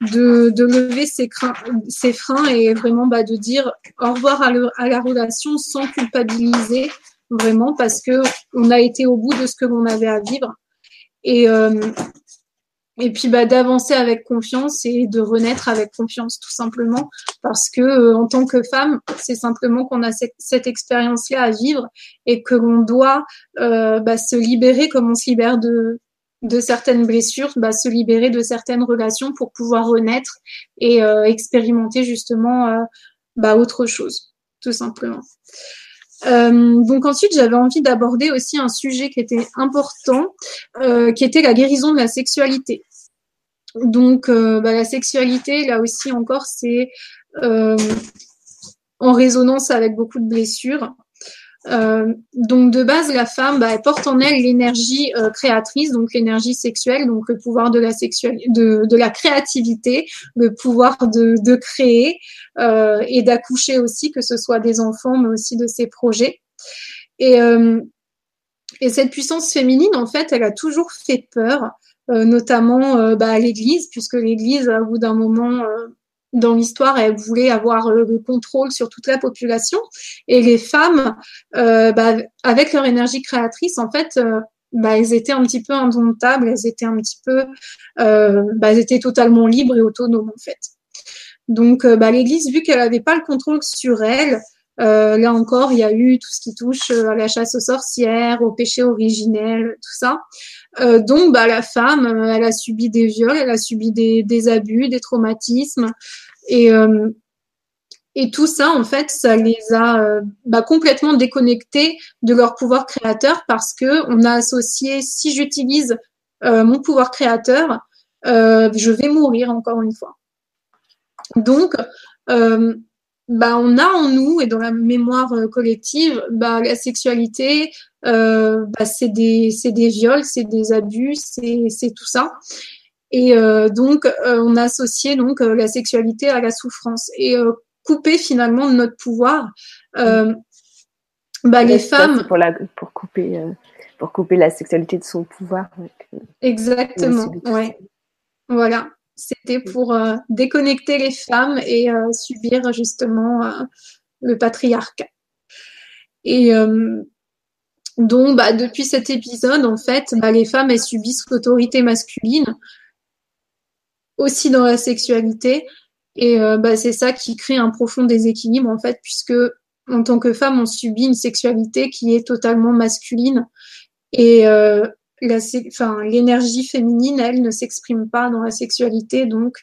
de, lever ses, freins et vraiment bah, de dire au revoir à, la relation sans culpabiliser, vraiment, parce que on a été au bout de ce que l'on avait à vivre. Et, euh, et puis bah, d'avancer avec confiance et de renaître avec confiance, tout simplement, parce que euh, en tant que femme, c'est simplement qu'on a cette, cette expérience-là à vivre et que l'on doit euh, bah, se libérer comme on se libère de de certaines blessures, bah, se libérer de certaines relations pour pouvoir renaître et euh, expérimenter justement euh, bah, autre chose, tout simplement. Euh, donc ensuite, j'avais envie d'aborder aussi un sujet qui était important, qui était la guérison de la sexualité. Donc bah, la sexualité, là aussi encore, c'est en résonance avec beaucoup de blessures. Euh, donc de base, la femme, bah, elle porte en elle l'énergie euh, créatrice, donc l'énergie sexuelle, donc le pouvoir de la de, la créativité, le pouvoir de, créer euh, et d'accoucher aussi, que ce soit des enfants, mais aussi de ses projets. Et, et cette puissance féminine, en fait, elle a toujours fait peur, notamment bah, à l'Église, puisque l'Église, au bout d'un moment, dans l'histoire, elle voulait avoir euh, le contrôle sur toute la population. Et les femmes, euh, bah, avec leur énergie créatrice, en fait, euh, bah, elles étaient un petit peu indomptables, elles étaient un petit peu, euh, bah, elles étaient totalement libres et autonomes en fait. Donc, euh, bah, l'Église, vu qu'elle n'avait pas le contrôle sur elle, là encore, il y a eu tout ce qui touche à la chasse aux sorcières, au péché originel, tout ça. Euh, donc, bah, la femme, euh, elle a subi des viols, elle a subi des, des abus, des traumatismes. Et, euh, et tout ça, en fait, ça les a euh, bah, complètement déconnectés de leur pouvoir créateur parce que on a associé, si j'utilise mon pouvoir créateur, je vais mourir encore une fois. Donc, bah, on a en nous et dans la mémoire collective bah, la sexualité, euh, bah, c'est des, des viols, c'est des abus, c'est tout ça. Et euh, donc, euh, on a associé donc la sexualité à la souffrance et couper finalement de notre pouvoir. bah, les femmes pour, la, pour couper pour couper la sexualité de son pouvoir. Exactement. Ouais. Voilà. C'était pour déconnecter les femmes et subir justement le patriarcat. Et donc, bah, depuis cet épisode, en fait, bah, les femmes, elles subissent l'autorité masculine, aussi dans la sexualité. Et euh, bah, c'est ça qui crée un profond déséquilibre, en fait, puisque en tant que femme, on subit une sexualité qui est totalement masculine. Et euh, l'énergie féminine, elle, ne s'exprime pas dans la sexualité. Donc,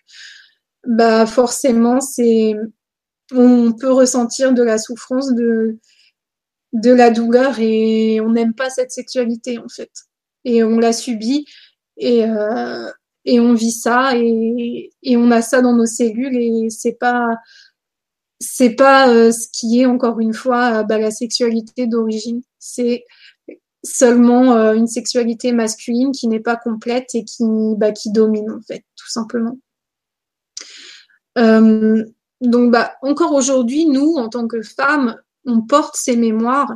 bah, forcément, c'est on peut ressentir de la souffrance de de la douleur et on n'aime pas cette sexualité en fait. Et on la subit et, euh, et on vit ça et, et, on a ça dans nos cellules et c'est pas c'est pas euh, ce qui est encore une fois bah, la sexualité d'origine. C'est seulement euh, une sexualité masculine qui n'est pas complète et qui, bah, domine en fait, tout simplement. Euh, donc, bah, encore aujourd'hui, nous, en tant que femmes, on porte ces mémoires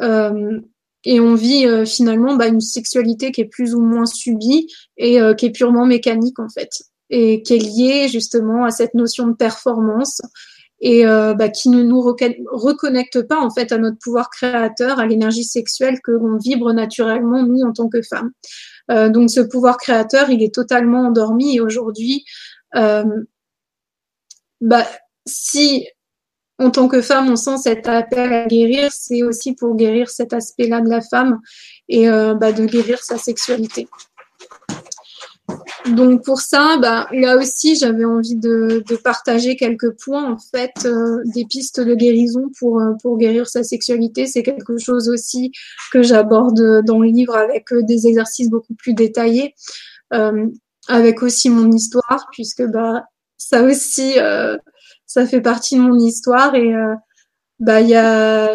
euh, et on vit finalement bah, une sexualité qui est plus ou moins subie et qui est purement mécanique en fait et qui est liée justement à cette notion de performance et bah, qui ne nous reconnecte pas en fait à notre pouvoir créateur, à l'énergie sexuelle que l'on vibre naturellement nous en tant que femmes. donc ce pouvoir créateur, il est totalement endormi et aujourd'hui, bah, si en tant que femme, on sent cet appel à guérir, c'est aussi pour guérir cet aspect-là de la femme et euh, bah, de guérir sa sexualité. Donc pour ça, bah, là aussi, j'avais envie de, partager quelques points en fait, euh, des pistes de guérison pour euh, pour guérir sa sexualité. C'est quelque chose aussi que j'aborde dans le livre avec des exercices beaucoup plus détaillés, avec aussi mon histoire, puisque bah ça aussi, ça fait partie de mon histoire et bah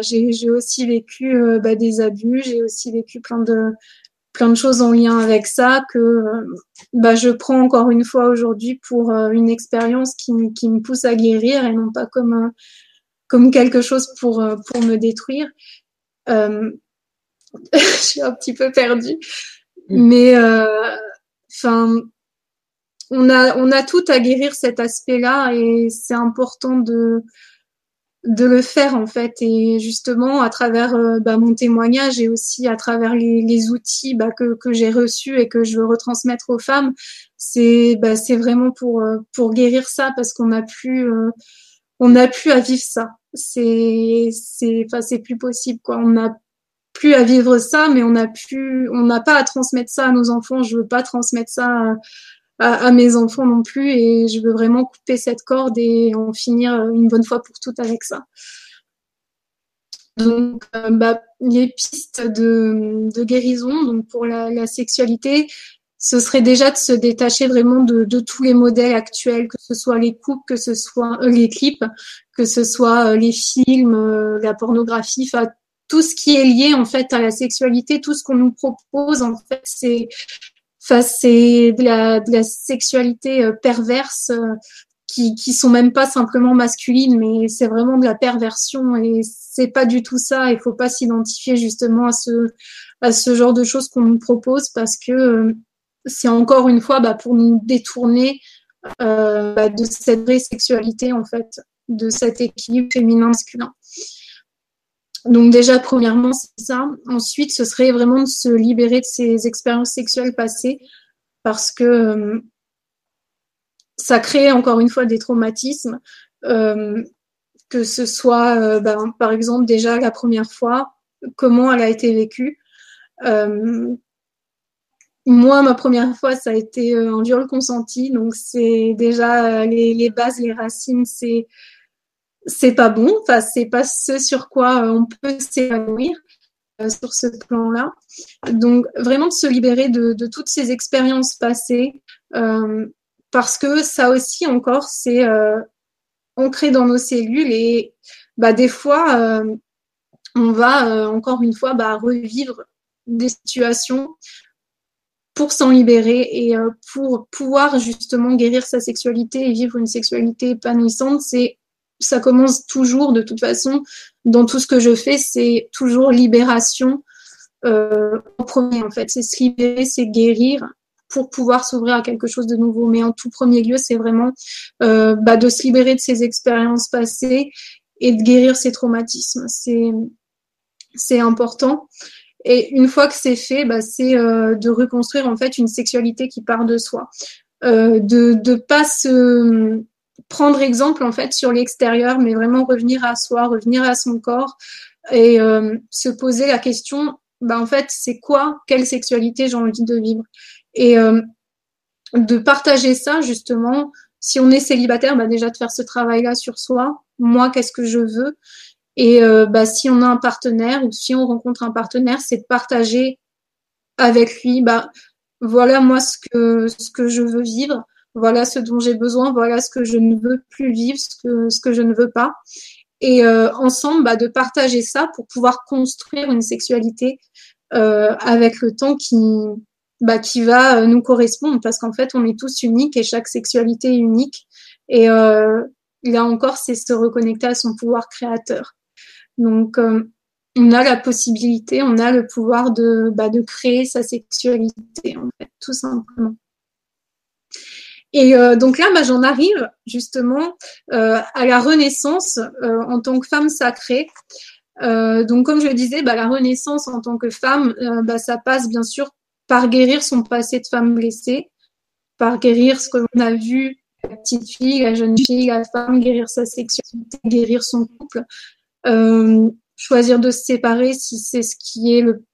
j'ai aussi vécu bah, des abus, j'ai aussi vécu plein de plein de choses en lien avec ça que euh, bah, je prends encore une fois aujourd'hui pour euh, une expérience qui, qui, me pousse à guérir et non pas comme, comme quelque chose pour, euh, pour me détruire. je suis un petit peu perdue. Mm. Mais enfin, on a, on a tout à guérir cet aspect-là et c'est important de, de le faire en fait. Et justement à travers euh, bah, mon témoignage et aussi à travers les, outils bah, que, que j'ai reçus et que je veux retransmettre aux femmes c'est bah, c'est vraiment pour euh, pour guérir ça parce qu'on a plus euh, on a plus à vivre ça. C'est c'est enfin c'est plus possible quoi. On a plus à vivre ça mais on a plus on n'a pas à transmettre ça à nos enfants. Je veux pas transmettre ça à, mes enfants non plus et je veux vraiment couper cette corde et en finir une bonne fois pour toutes avec ça. Donc, euh, bah, les pistes de, de, guérison, donc pour la, la, sexualité, ce serait déjà de se détacher vraiment de, de, tous les modèles actuels, que ce soit les couples, que ce soit euh, les clips, que ce soit euh, les films, la pornographie, enfin tout ce qui est lié en fait à la sexualité, tout ce qu'on nous propose en fait, c'est de la, de la sexualité euh, perverse euh, qui, qui sont même pas simplement masculines, mais c'est vraiment de la perversion et c'est pas du tout ça. Il faut pas s'identifier justement à ce, à ce genre de choses qu'on nous propose parce que euh, c'est encore une fois bah, pour nous détourner bah, de cette vraie sexualité en fait, de cet équilibre féminin-masculin. Donc déjà, premièrement, c'est ça. Ensuite, ce serait vraiment de se libérer de ces expériences sexuelles passées parce que euh, ça crée encore une fois des traumatismes, euh, que ce soit, euh, ben, par exemple, déjà la première fois, comment elle a été vécue. moi, ma première fois, ça a été un viol consenti, donc c'est déjà les bases, les racines, c'est c'est pas bon. Enfin, c'est pas ce sur quoi euh, on peut s'épanouir euh, sur ce plan-là. Donc, vraiment de se libérer de, toutes ces expériences passées, euh, parce que ça aussi encore, c'est ancré dans nos cellules et bah, des fois, on va encore une fois bah, revivre des situations pour s'en libérer et pour pouvoir justement guérir sa sexualité et vivre une sexualité épanouissante, c'est ça commence toujours de toute façon dans tout ce que je fais, c'est toujours libération euh, en premier en fait. C'est se libérer, c'est guérir pour pouvoir s'ouvrir à quelque chose de nouveau. Mais en tout premier lieu, c'est vraiment euh, bah, de se libérer de ses expériences passées et de guérir ses traumatismes. C'est c'est important. Et une fois que c'est fait, bah, c'est euh, de reconstruire en fait une sexualité qui part de soi, euh, de de pas se prendre exemple en fait sur l'extérieur, mais vraiment revenir à soi, revenir à son corps et euh, se poser la question, bah en fait, c'est quoi, quelle sexualité j'ai envie de vivre? Et euh, de partager ça justement. Si on est célibataire, bah déjà de faire ce travail-là sur soi. Moi, qu'est-ce que je veux? Et euh, bah, si on a un partenaire ou si on rencontre un partenaire, c'est de partager avec lui. Bah voilà moi ce que ce que je veux vivre voilà ce dont j'ai besoin, voilà ce que je ne veux plus vivre, ce que, je ne veux pas. Et euh, ensemble, bah, de partager ça pour pouvoir construire une sexualité euh, avec le temps qui, bah, va euh, nous correspondre, parce qu'en fait, on est tous uniques et chaque sexualité est unique. Et là encore, c'est se reconnecter à son pouvoir créateur. Donc, on a la possibilité, on a le pouvoir de, bah, créer sa sexualité, en fait, tout simplement. Et euh, donc là, bah, j'en arrive justement euh, à la renaissance euh, en tant que femme sacrée. donc comme je le disais, bah, la renaissance en tant que femme, bah, ça passe bien sûr par guérir son passé de femme blessée, par guérir ce que l'on a vu la petite fille, la jeune fille, la femme, guérir sa sexualité, guérir son couple, euh, choisir de se séparer si c'est ce qui est le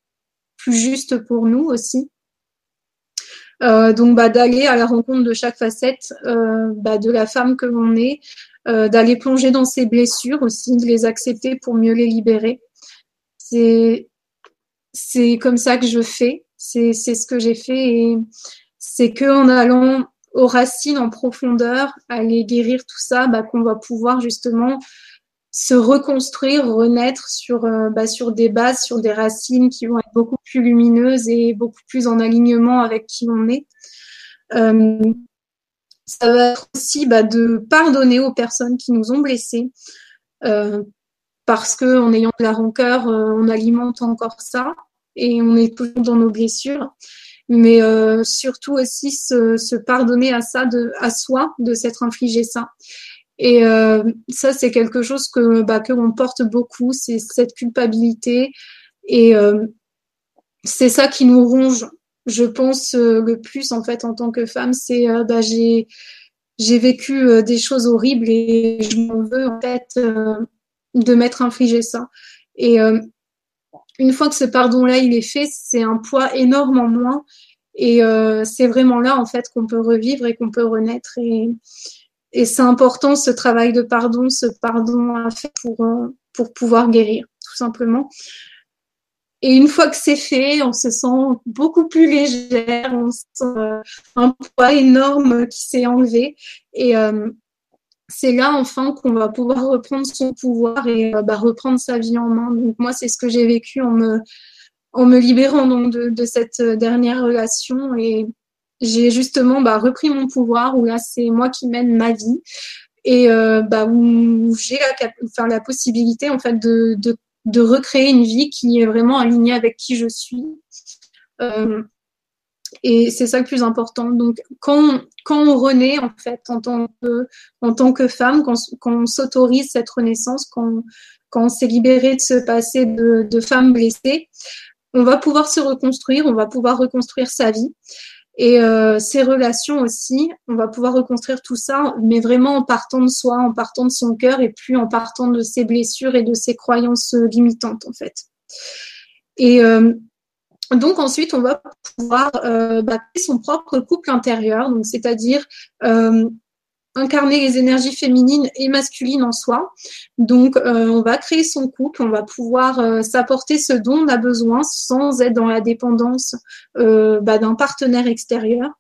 plus juste pour nous aussi. Euh, donc bah, d'aller à la rencontre de chaque facette euh, bah, de la femme que l'on est, euh, d'aller plonger dans ses blessures aussi, de les accepter pour mieux les libérer. C'est comme ça que je fais, c'est c'est ce que j'ai fait et c'est que en allant aux racines en profondeur, aller guérir tout ça, bah, qu'on va pouvoir justement se reconstruire, renaître sur, euh, bah, sur des bases, sur des racines qui vont être beaucoup plus lumineuses et beaucoup plus en alignement avec qui on est. Euh, ça va être aussi bah, de pardonner aux personnes qui nous ont blessés, euh, parce que en ayant de la rancœur, on alimente encore ça et on est toujours dans nos blessures. Mais surtout aussi se, pardonner à ça, à soi, de s'être infligé ça. Et euh, ça, c'est quelque chose que bah, que l'on porte beaucoup, c'est cette culpabilité. Et euh, c'est ça qui nous ronge, je pense, euh, le plus en fait en tant que femme. C'est bah, j'ai j'ai vécu des choses horribles et je m'en veux en fait de m'être infligé ça. Et une fois que ce pardon-là il est fait, c'est un poids énorme en moins. Et c'est vraiment là en fait qu'on peut revivre et qu'on peut renaître. Et c'est important ce travail de pardon, ce pardon à faire pour, euh, pour pouvoir guérir, tout simplement. Et une fois que c'est fait, on se sent beaucoup plus légère, on sent euh, un poids énorme qui s'est enlevé. Et euh, c'est là enfin qu'on va pouvoir reprendre son pouvoir et bah, reprendre sa vie en main. Donc moi, c'est ce que j'ai vécu en me, en me libérant donc, de, de cette dernière relation. Et j'ai justement bah, repris mon pouvoir où là c'est moi qui mène ma vie et euh, bah, où j'ai la, possibilité en fait de, recréer une vie qui est vraiment alignée avec qui je suis. Euh, et c'est ça le plus important. Donc, quand on, renaît, en fait, en tant que, femme, quand, on s'autorise cette renaissance, quand, on s'est libéré de ce passé de femme blessée, on va pouvoir se reconstruire, on va pouvoir reconstruire sa vie. Et euh, ces relations aussi, on va pouvoir reconstruire tout ça, mais vraiment en partant de soi, en partant de son cœur et plus en partant de ses blessures et de ses croyances limitantes en fait. Et euh, donc ensuite, on va pouvoir euh, bah, son propre couple intérieur, donc c'est-à-dire euh, incarner les énergies féminines et masculines en soi. Donc, euh, on va créer son couple, on va pouvoir euh, s'apporter ce dont on a besoin sans être dans la dépendance euh, bah, d'un partenaire extérieur.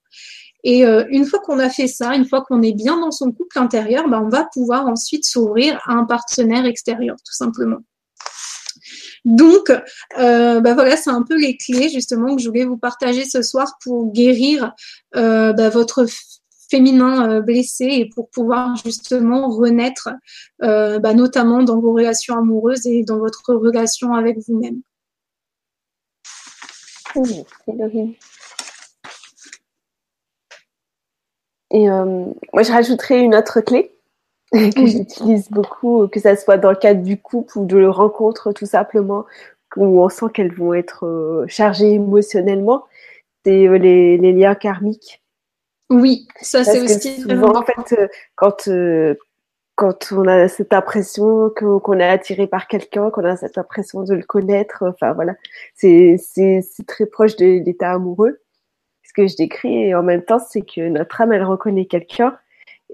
Et une fois qu'on a fait ça, une fois qu'on est bien dans son couple intérieur, bah, on va pouvoir ensuite s'ouvrir à un partenaire extérieur, tout simplement. Donc, bah voilà, c'est un peu les clés justement que je voulais vous partager ce soir pour guérir votre féminin euh, blessé et pour pouvoir justement renaître, euh, bah, notamment dans vos relations amoureuses et dans votre relation avec vous-même. Et euh, moi, je rajouterais une autre clé que j'utilise beaucoup, que ce soit dans le cadre du couple ou de la rencontre, tout simplement, où on sent qu'elles vont être chargées émotionnellement, c'est les, les, liens karmiques. Oui, ça c'est aussi souvent, en fait, euh, quand euh, quand on a cette impression qu'on est attiré par quelqu'un, qu'on a cette impression de le connaître, enfin voilà, c'est c'est très proche de l'état amoureux. Ce que je décris, et en même temps, c'est que notre âme, elle reconnaît quelqu'un.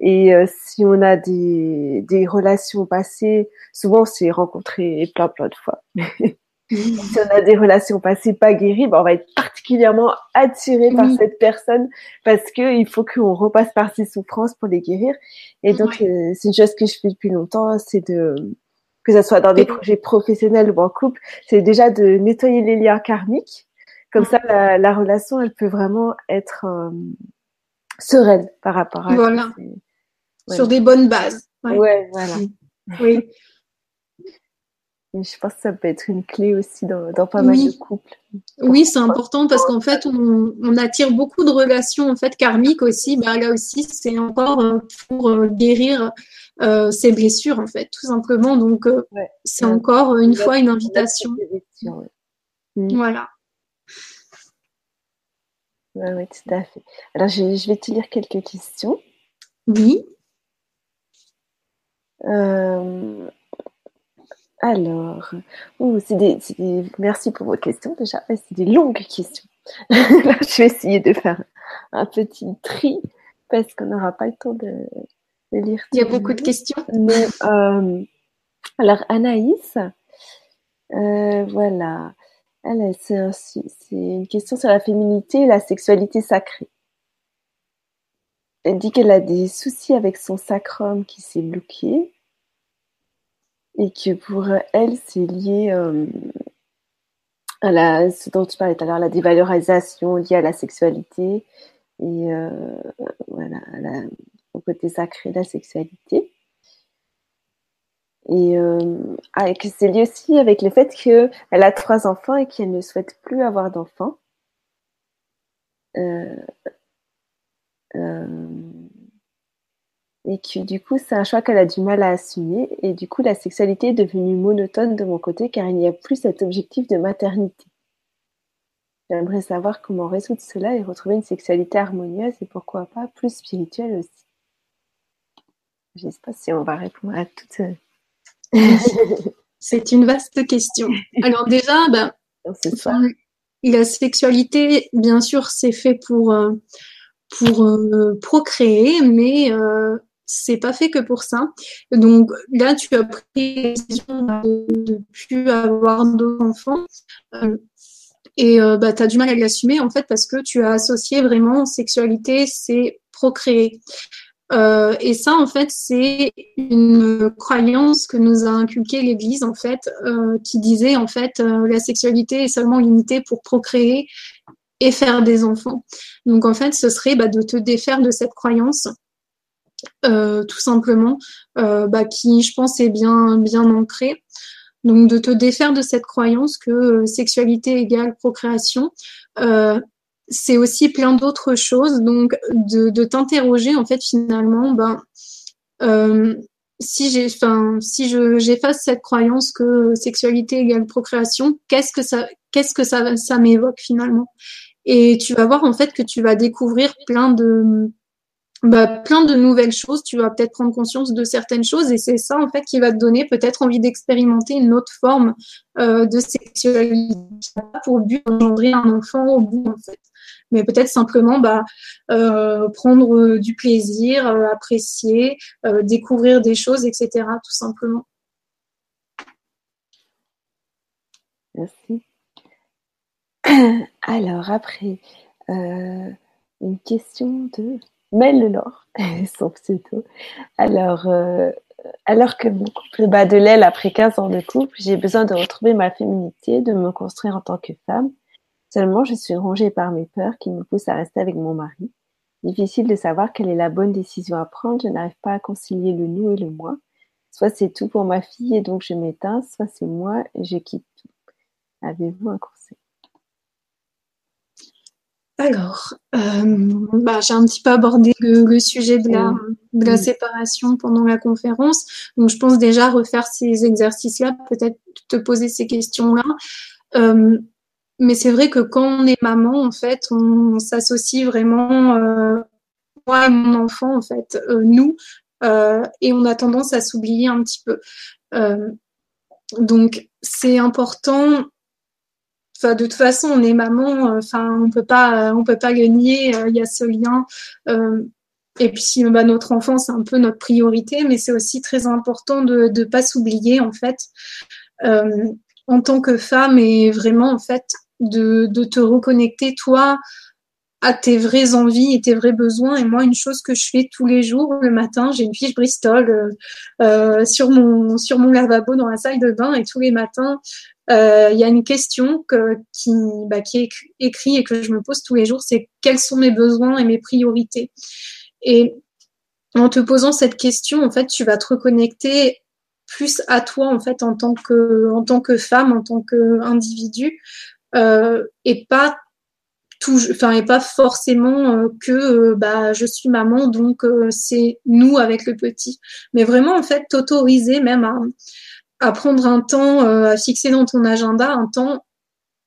Et euh, si on a des, des relations passées, souvent on s'est rencontrés plein plein de fois. si on a des relations passées pas guéries, ben on va être particulièrement attiré par cette personne parce que il faut qu'on repasse par ses souffrances pour les guérir. Et donc, euh, c'est une chose que je fais depuis longtemps, c'est de que ce soit dans des projets professionnels ou en couple, c'est déjà de nettoyer les liens karmiques. Comme ça, la, relation, elle peut vraiment être euh, sereine par rapport à. Voilà. Sur des bonnes bases. Ouais, voilà. Oui je pense que ça peut être une clé aussi dans, pas mal de couples. Oui, c'est important parce qu'en fait, on, attire beaucoup de relations en fait karmiques aussi. Bah, là aussi, c'est encore euh, pour euh, guérir euh, ces blessures en fait, tout simplement. Donc, c'est encore une fois une invitation. Mm. Voilà. Oui, tout à fait. Alors, je, je, vais te lire quelques questions. Oui. Alors, c'est des, merci pour vos questions déjà. C'est des longues questions. je vais essayer de faire un petit tri parce qu'on n'aura pas le temps de, lire. Il y a beaucoup de questions. Mais, euh, alors, Anaïs, euh, voilà. C'est une question sur la féminité et la sexualité sacrée. Elle dit qu'elle a des soucis avec son sacrum qui s'est bloqué et que pour elle, c'est lié euh, à la, ce dont tu parlais tout à l'heure, la dévalorisation liée à la sexualité et euh, voilà, au côté sacré de la sexualité. Et euh, ah, que c'est lié aussi avec le fait qu'elle a trois enfants et qu'elle ne souhaite plus avoir d'enfants. Euh, et que du coup, c'est un choix qu'elle a du mal à assumer. Et du coup, la sexualité est devenue monotone de mon côté car il n'y a plus cet objectif de maternité. J'aimerais savoir comment résoudre cela et retrouver une sexualité harmonieuse et pourquoi pas plus spirituelle aussi. Je ne sais pas si on va répondre à toutes. C'est une vaste question. Alors déjà, ben, la sexualité, bien sûr, c'est fait pour, euh, pour euh, procréer, mais euh, c'est pas fait que pour ça. Donc là, tu as pris la décision de ne plus avoir d'enfants. Et euh, bah, tu as du mal à l'assumer en fait parce que tu as associé vraiment sexualité, c'est procréer. Euh, et ça, en fait, c'est une croyance que nous a inculquée l'Église, en fait, euh, qui disait, en fait, la sexualité est seulement limitée pour procréer et faire des enfants. Donc, en fait, ce serait bah, de te défaire de cette croyance, tout simplement, bah, qui, je pense, est bien, bien ancrée. Donc de te défaire de cette croyance que euh, sexualité égale procréation, euh, c'est aussi plein d'autres choses. Donc de, de t'interroger en fait finalement, ben euh, si j'ai, enfin si je j'efface cette croyance que sexualité égale procréation, qu'est-ce que ça qu'est-ce que ça ça m'évoque finalement? Et tu vas voir en fait que tu vas découvrir plein de bah, plein de nouvelles choses. Tu vas peut-être prendre conscience de certaines choses et c'est ça en fait qui va te donner peut-être envie d'expérimenter une autre forme euh, de sexualité pour but d'engendrer un enfant au bout en fait. Mais peut-être simplement bah, euh, prendre du plaisir, euh, apprécier, euh, découvrir des choses, etc. Tout simplement. Merci. Alors après, une question de Mel Laure, son pseudo. Alors, euh, alors que mon couple bat de l'aile après 15 ans de couple, j'ai besoin de retrouver ma féminité, de me construire en tant que femme. Seulement, je suis rongée par mes peurs qui me poussent à rester avec mon mari. Difficile de savoir quelle est la bonne décision à prendre. Je n'arrive pas à concilier le nous et le moi. Soit c'est tout pour ma fille et donc je m'éteins, soit c'est moi et je quitte tout. Avez-vous un conseil? Alors, euh, bah, j'ai un petit peu abordé le, sujet de la, de la séparation pendant la conférence. Donc, je pense déjà refaire ces exercices-là, peut-être te poser ces questions-là. Euh, mais c'est vrai que quand on est maman, en fait, on, s'associe vraiment, euh, moi et mon enfant, en fait, nous, et on a tendance à s'oublier un petit peu. Donc, c'est important de toute façon, on est maman. Euh, enfin, on peut pas, on peut pas le nier. Euh, il y a ce lien. Euh, et puis, bah, notre enfant, c'est un peu notre priorité, mais c'est aussi très important de ne pas s'oublier, en fait, en tant que femme, et vraiment, en fait, de, de te reconnecter, toi, à tes vraies envies et tes vrais besoins. Et moi, une chose que je fais tous les jours, le matin, j'ai une fiche Bristol euh, sur mon sur mon lavabo dans la salle de bain et tous les matins, euh, il y a une question bah, qui est écrite et que je me pose tous les jours, c'est quels sont mes besoins et mes priorités? Et en te posant cette question, en fait, tu vas te reconnecter plus à toi en fait en tant que femme, en tant qu'individu, euh, et pas enfin et pas forcément euh, que euh, bah je suis maman donc euh, c'est nous avec le petit, mais vraiment en fait t'autoriser même à à prendre un temps, euh, à fixer dans ton agenda un temps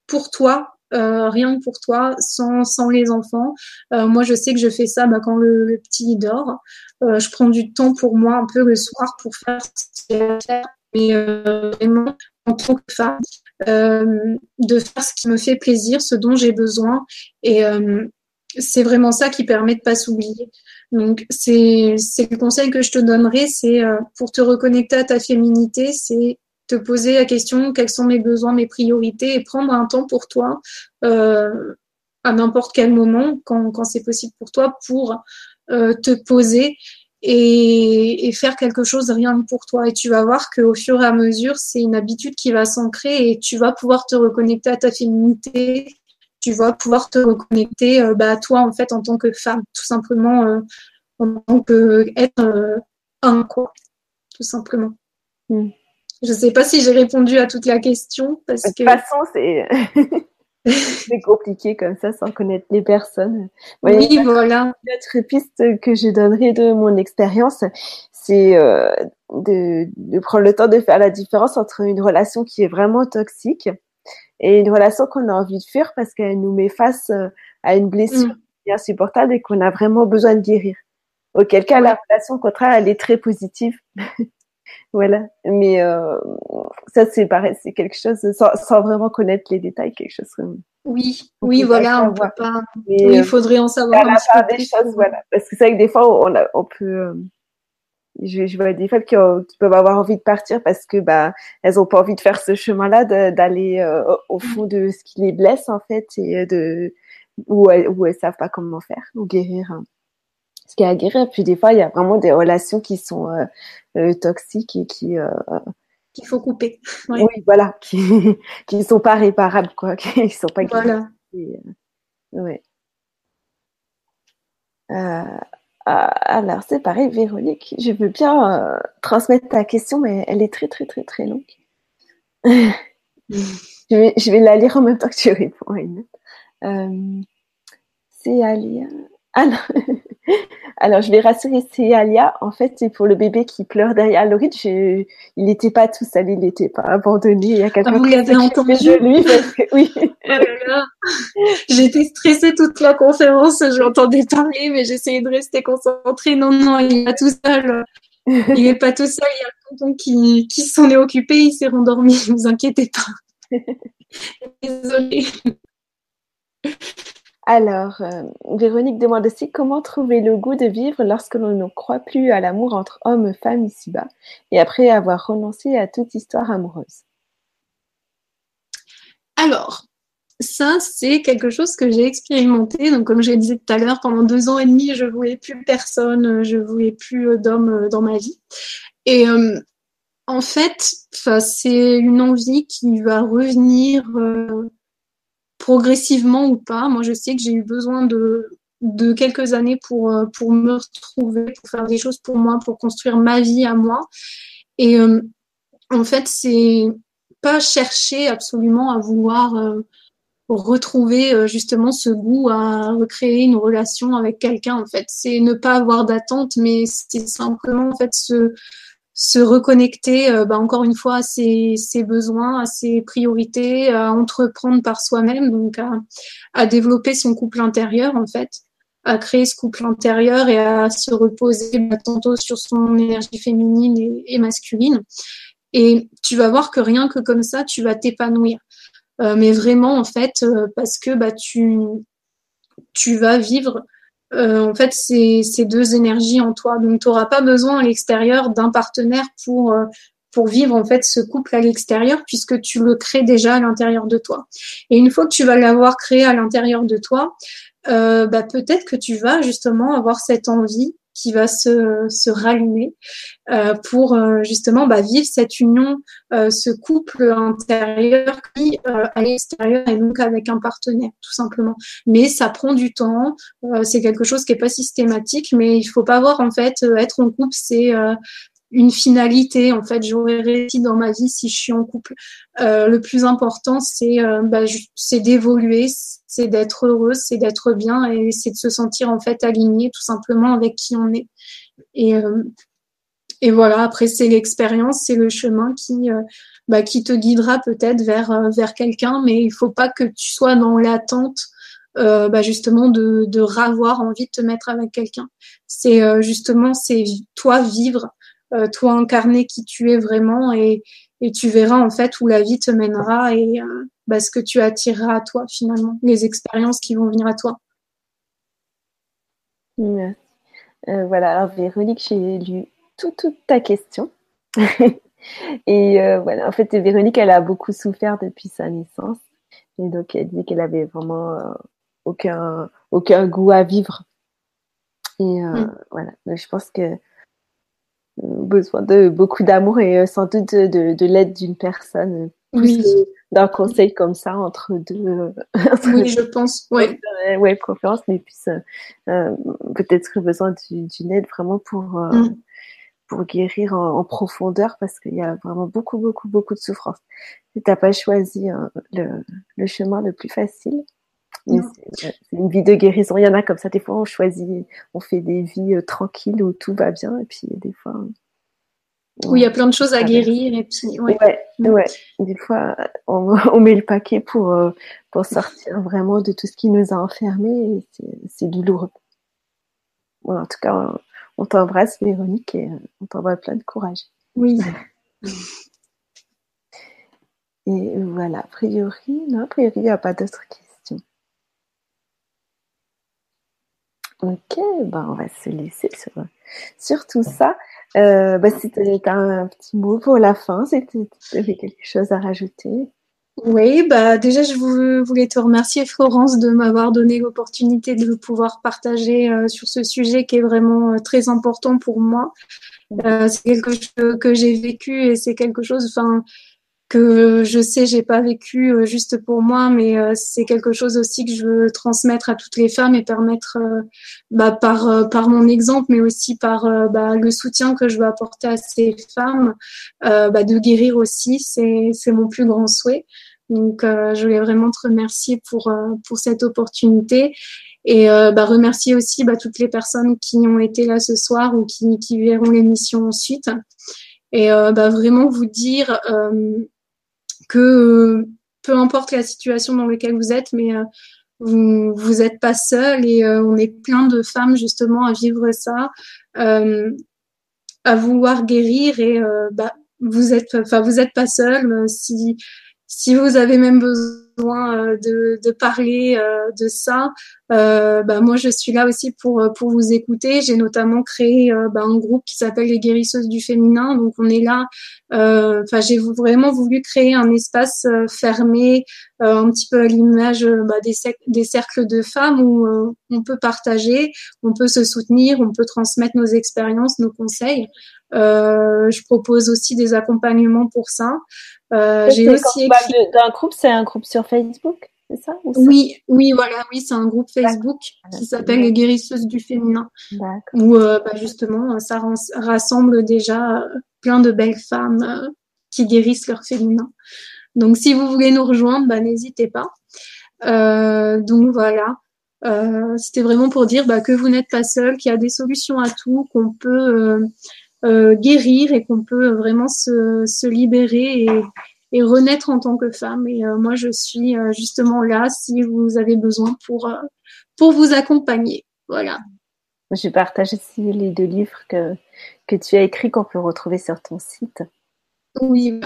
pour toi, rien que pour toi, sans, sans les enfants. moi, je sais que je fais ça bah, quand le, petit dort. je prends du temps pour moi un peu le soir pour faire ce y a à faire, mais vraiment en tant que femme, de faire ce qui me fait plaisir, ce dont j'ai besoin. Et c'est vraiment ça qui permet de pas s'oublier. Donc, c'est le conseil que je te donnerai, c'est pour te reconnecter à ta féminité, c'est te poser la question quels sont mes besoins, mes priorités et prendre un temps pour toi euh, à n'importe quel moment, quand, quand c'est possible pour toi, pour euh, te poser et, et, faire quelque chose rien que pour toi. Et tu vas voir qu'au fur et à mesure, c'est une habitude qui va s'ancrer et tu vas pouvoir te reconnecter à ta féminité. Tu vas pouvoir te reconnecter euh, bah, à toi en fait en tant que femme, tout simplement euh, en tant qu'être euh, un quoi, tout simplement. Mm. Je ne sais pas si j'ai répondu à toute la question parce de toute façon, c'est c'est compliqué comme ça sans connaître les personnes. oui, voilà. L'autre piste que je donnerai de mon expérience, c'est euh, de, de, prendre le temps de faire la différence entre une relation qui est vraiment toxique et une relation qu'on a envie de fuir parce qu'elle nous met face euh, à une blessure mm. insupportable et qu'on a vraiment besoin de guérir. Auquel cas, la relation, au contraire, elle est très positive. Voilà. Mais euh, ça, c'est pareil, c'est quelque chose sans, sans, vraiment connaître les détails, quelque chose. Oui, oui, voilà, on peut pas. Mais, oui, il euh, faudrait en savoir un petit peu des choses, voilà. Parce que c'est vrai que des fois, on, a, on peut. Euh, je, je, vois des femmes qui, qui, peuvent avoir envie de partir parce que bah elles ont pas envie de faire ce chemin-là, d'aller euh, au fond de ce qui les blesse en fait et de où elles, où elles savent pas comment faire ou guérir. Hein ce qui est à guérir. Puis des fois, il y a vraiment des relations qui sont euh, euh toxiques et qui euh, qu'il faut couper. Oui, voilà, qui qui sont pas réparables quoi, qui sont pas voilà. Et, euh, ouais. Alors c'est pareil, Véronique, je veux bien transmettre ta question, mais elle est très très très très longue. je, vais, la lire en même temps que tu réponds. c'est Alia. Ah non. Alors, je vais rassurer, c'est Alia. En fait, c'est pour le bébé qui pleure derrière Laurie. il n'était pas tout seul, il n'était pas abandonné. Il y a quelqu'un ah, vous l'avez entendu de lui oui. Oh J'étais stressée toute la conférence. Je l'entendais parler, mais j'essayais de rester concentrée. Non, non, il est pas tout seul. Il n'est pas tout seul. Il y a le tonton qui, qui s'en est occupé. Il s'est rendormi. Ne vous inquiétez pas. Désolée. Alors, euh, Véronique demande aussi comment trouver le goût de vivre lorsque l'on ne croit plus à l'amour entre hommes et femmes ici-bas, et après avoir renoncé à toute histoire amoureuse. Alors, ça, c'est quelque chose que j'ai expérimenté. Donc, comme j'ai dit tout à l'heure, pendant deux ans et demi, je voulais plus personne, je voulais plus d'hommes euh, dans ma vie. Et euh, en fait, c'est une envie qui va revenir progressivement ou pas. Moi, je sais que j'ai eu besoin de, quelques années pour, euh, pour me retrouver, pour faire des choses pour moi, pour construire ma vie à moi. Et euh, en fait, c'est pas chercher absolument à vouloir euh, retrouver justement ce goût à recréer une relation avec quelqu'un. En fait, c'est ne pas avoir d'attente, mais c'est simplement en fait se se reconnecter, euh, bah, encore une fois, à ses, ses, besoins, à ses priorités, à entreprendre par soi-même, donc à, à, développer son couple intérieur, en fait, à créer ce couple intérieur et à se reposer bah, tantôt sur son énergie féminine et, masculine. Et tu vas voir que rien que comme ça, tu vas t'épanouir. Euh, mais vraiment, en fait, euh, parce que bah, tu, tu vas vivre euh, en fait, c'est ces deux énergies en toi. Donc, tu n'auras pas besoin à l'extérieur d'un partenaire pour, euh, pour vivre en fait ce couple à l'extérieur puisque tu le crées déjà à l'intérieur de toi. Et une fois que tu vas l'avoir créé à l'intérieur de toi, euh, bah, peut-être que tu vas justement avoir cette envie qui va se, se rallumer euh, pour euh, justement bah, vivre cette union, euh, ce couple intérieur qui euh, à l'extérieur et donc avec un partenaire tout simplement. Mais ça prend du temps, euh, c'est quelque chose qui est pas systématique, mais il faut pas voir en fait être en couple c'est une finalité. En fait, j'aurais réussi dans ma vie si je suis en couple. Euh, le plus important, c'est euh, bah, c'est d'évoluer, c'est d'être heureuse, c'est d'être bien et c'est de se sentir en fait aligné tout simplement avec qui on est. Et, euh, et voilà, après, c'est l'expérience, c'est le chemin qui, bah, qui te guidera peut-être vers euh, vers quelqu'un, mais il faut pas que tu sois dans l'attente euh, bah, justement de de ravoir envie de te mettre avec quelqu'un. C'est euh, justement c'est toi vivre, toi incarner qui tu es vraiment et et tu verras en fait où la vie te mènera et bah, ce que tu attireras à toi finalement, les expériences qui vont venir à toi. voilà, alors Véronique, j'ai lu toute ta question. et euh, voilà, en fait, Véronique, elle a beaucoup souffert depuis sa naissance. Et donc, elle dit qu'elle avait vraiment euh, aucun, aucun goût à vivre. Et euh, mm. voilà, donc, je pense que besoin de beaucoup d'amour et sans doute de, de l'aide d'une personne. Oui. D'un conseil comme ça entre deux. oui, je pense. Ouais. ouais, conférence, mais puis peut-être besoin d'une aide vraiment pour. Mm pour guérir en, profondeur parce qu'il y a vraiment beaucoup, beaucoup, beaucoup de souffrance. Tu n'as pas choisi hein, le, chemin le plus facile. C'est une vie de guérison. Il y en a comme ça. Des fois, on choisit, on fait des vies euh, tranquilles où tout va bien. Et puis, des fois. Où il y a plein de choses à guérir. Et puis, ouais. ouais, Des fois, on, met le paquet pour, euh, pour sortir vraiment de tout ce qui nous a enfermés. Et c'est douloureux. en tout cas, on t'embrasse, Véronique, et euh, on t'envoie plein de courage. Oui. Et voilà, a priori, non, a priori, il n'y a pas d'autres questions. Ok, ben on va se laisser sur, tout ça. Euh, bah, si un petit mot pour la fin, si tu avais quelque chose à rajouter. Oui, bah déjà je voulais te remercier Florence de m'avoir donné l'opportunité de pouvoir partager euh, sur ce sujet qui est vraiment euh, très important pour moi. Euh, c'est quelque chose que j'ai vécu et c'est quelque chose, que je sais j'ai pas vécu juste pour moi, mais c'est quelque chose aussi que je veux transmettre à toutes les femmes et permettre, bah, par par mon exemple, mais aussi par bah, le soutien que je veux apporter à ces femmes, bah, de guérir aussi. C'est c'est mon plus grand souhait. Donc, euh, je voulais vraiment te remercier pour, euh, pour cette opportunité et euh, bah, remercier aussi bah, toutes les personnes qui ont été là ce soir ou qui, qui verront l'émission ensuite. Et bah, vraiment vous dire que peu importe la situation dans laquelle vous êtes, mais vous vous êtes pas seul et on est plein de femmes justement à vivre ça, à vouloir guérir et bah vous êtes enfin vous êtes pas seul si si vous avez même besoin euh, de, de parler euh, de ça, euh, bah, moi je suis là aussi pour pour vous écouter. J'ai notamment créé bah, un groupe qui s'appelle les guérisseuses du féminin. Donc on est là. Enfin j'ai vraiment voulu créer un espace fermé, un petit peu à l'image bah, des, des cercles de femmes où on peut partager, on peut se soutenir, on peut transmettre nos expériences, nos conseils. Je propose aussi des accompagnements pour ça. Euh, j'ai aussi écrit... d'un groupe, c'est un groupe sur Facebook, c'est ça, Oui, oui, voilà, oui, c'est un groupe Facebook qui s'appelle les guérisseuses du féminin, où euh, bah, justement ça rassemble déjà euh, plein de belles femmes qui guérissent leur féminin. Donc si vous voulez nous rejoindre, bah, n'hésitez pas. donc voilà. C'était vraiment pour dire bah, que vous n'êtes pas seul, qu'il y a des solutions à tout, qu'on peut euh, guérir et qu'on peut vraiment se, se libérer et, et, renaître en tant que femme. Et euh, moi, je suis euh, justement là si vous avez besoin pour, pour vous accompagner. Voilà. Je partage aussi les deux livres que, que tu as écrits qu'on peut retrouver sur ton site. Oui.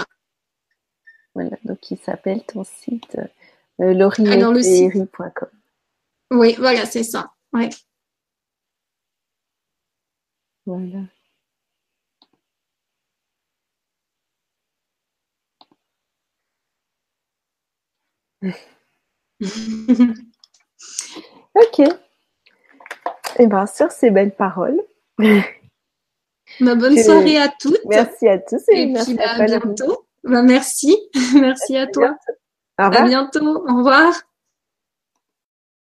Voilà, donc il s'appelle ton site euh, Oui, voilà, c'est ça. Ouais. Voilà. ok. Et eh bien, sur ces belles paroles. Ma bonne soirée à toutes. Merci à tous et, merci puis, à, bientôt. Merci. merci à toi. À bientôt. Au revoir.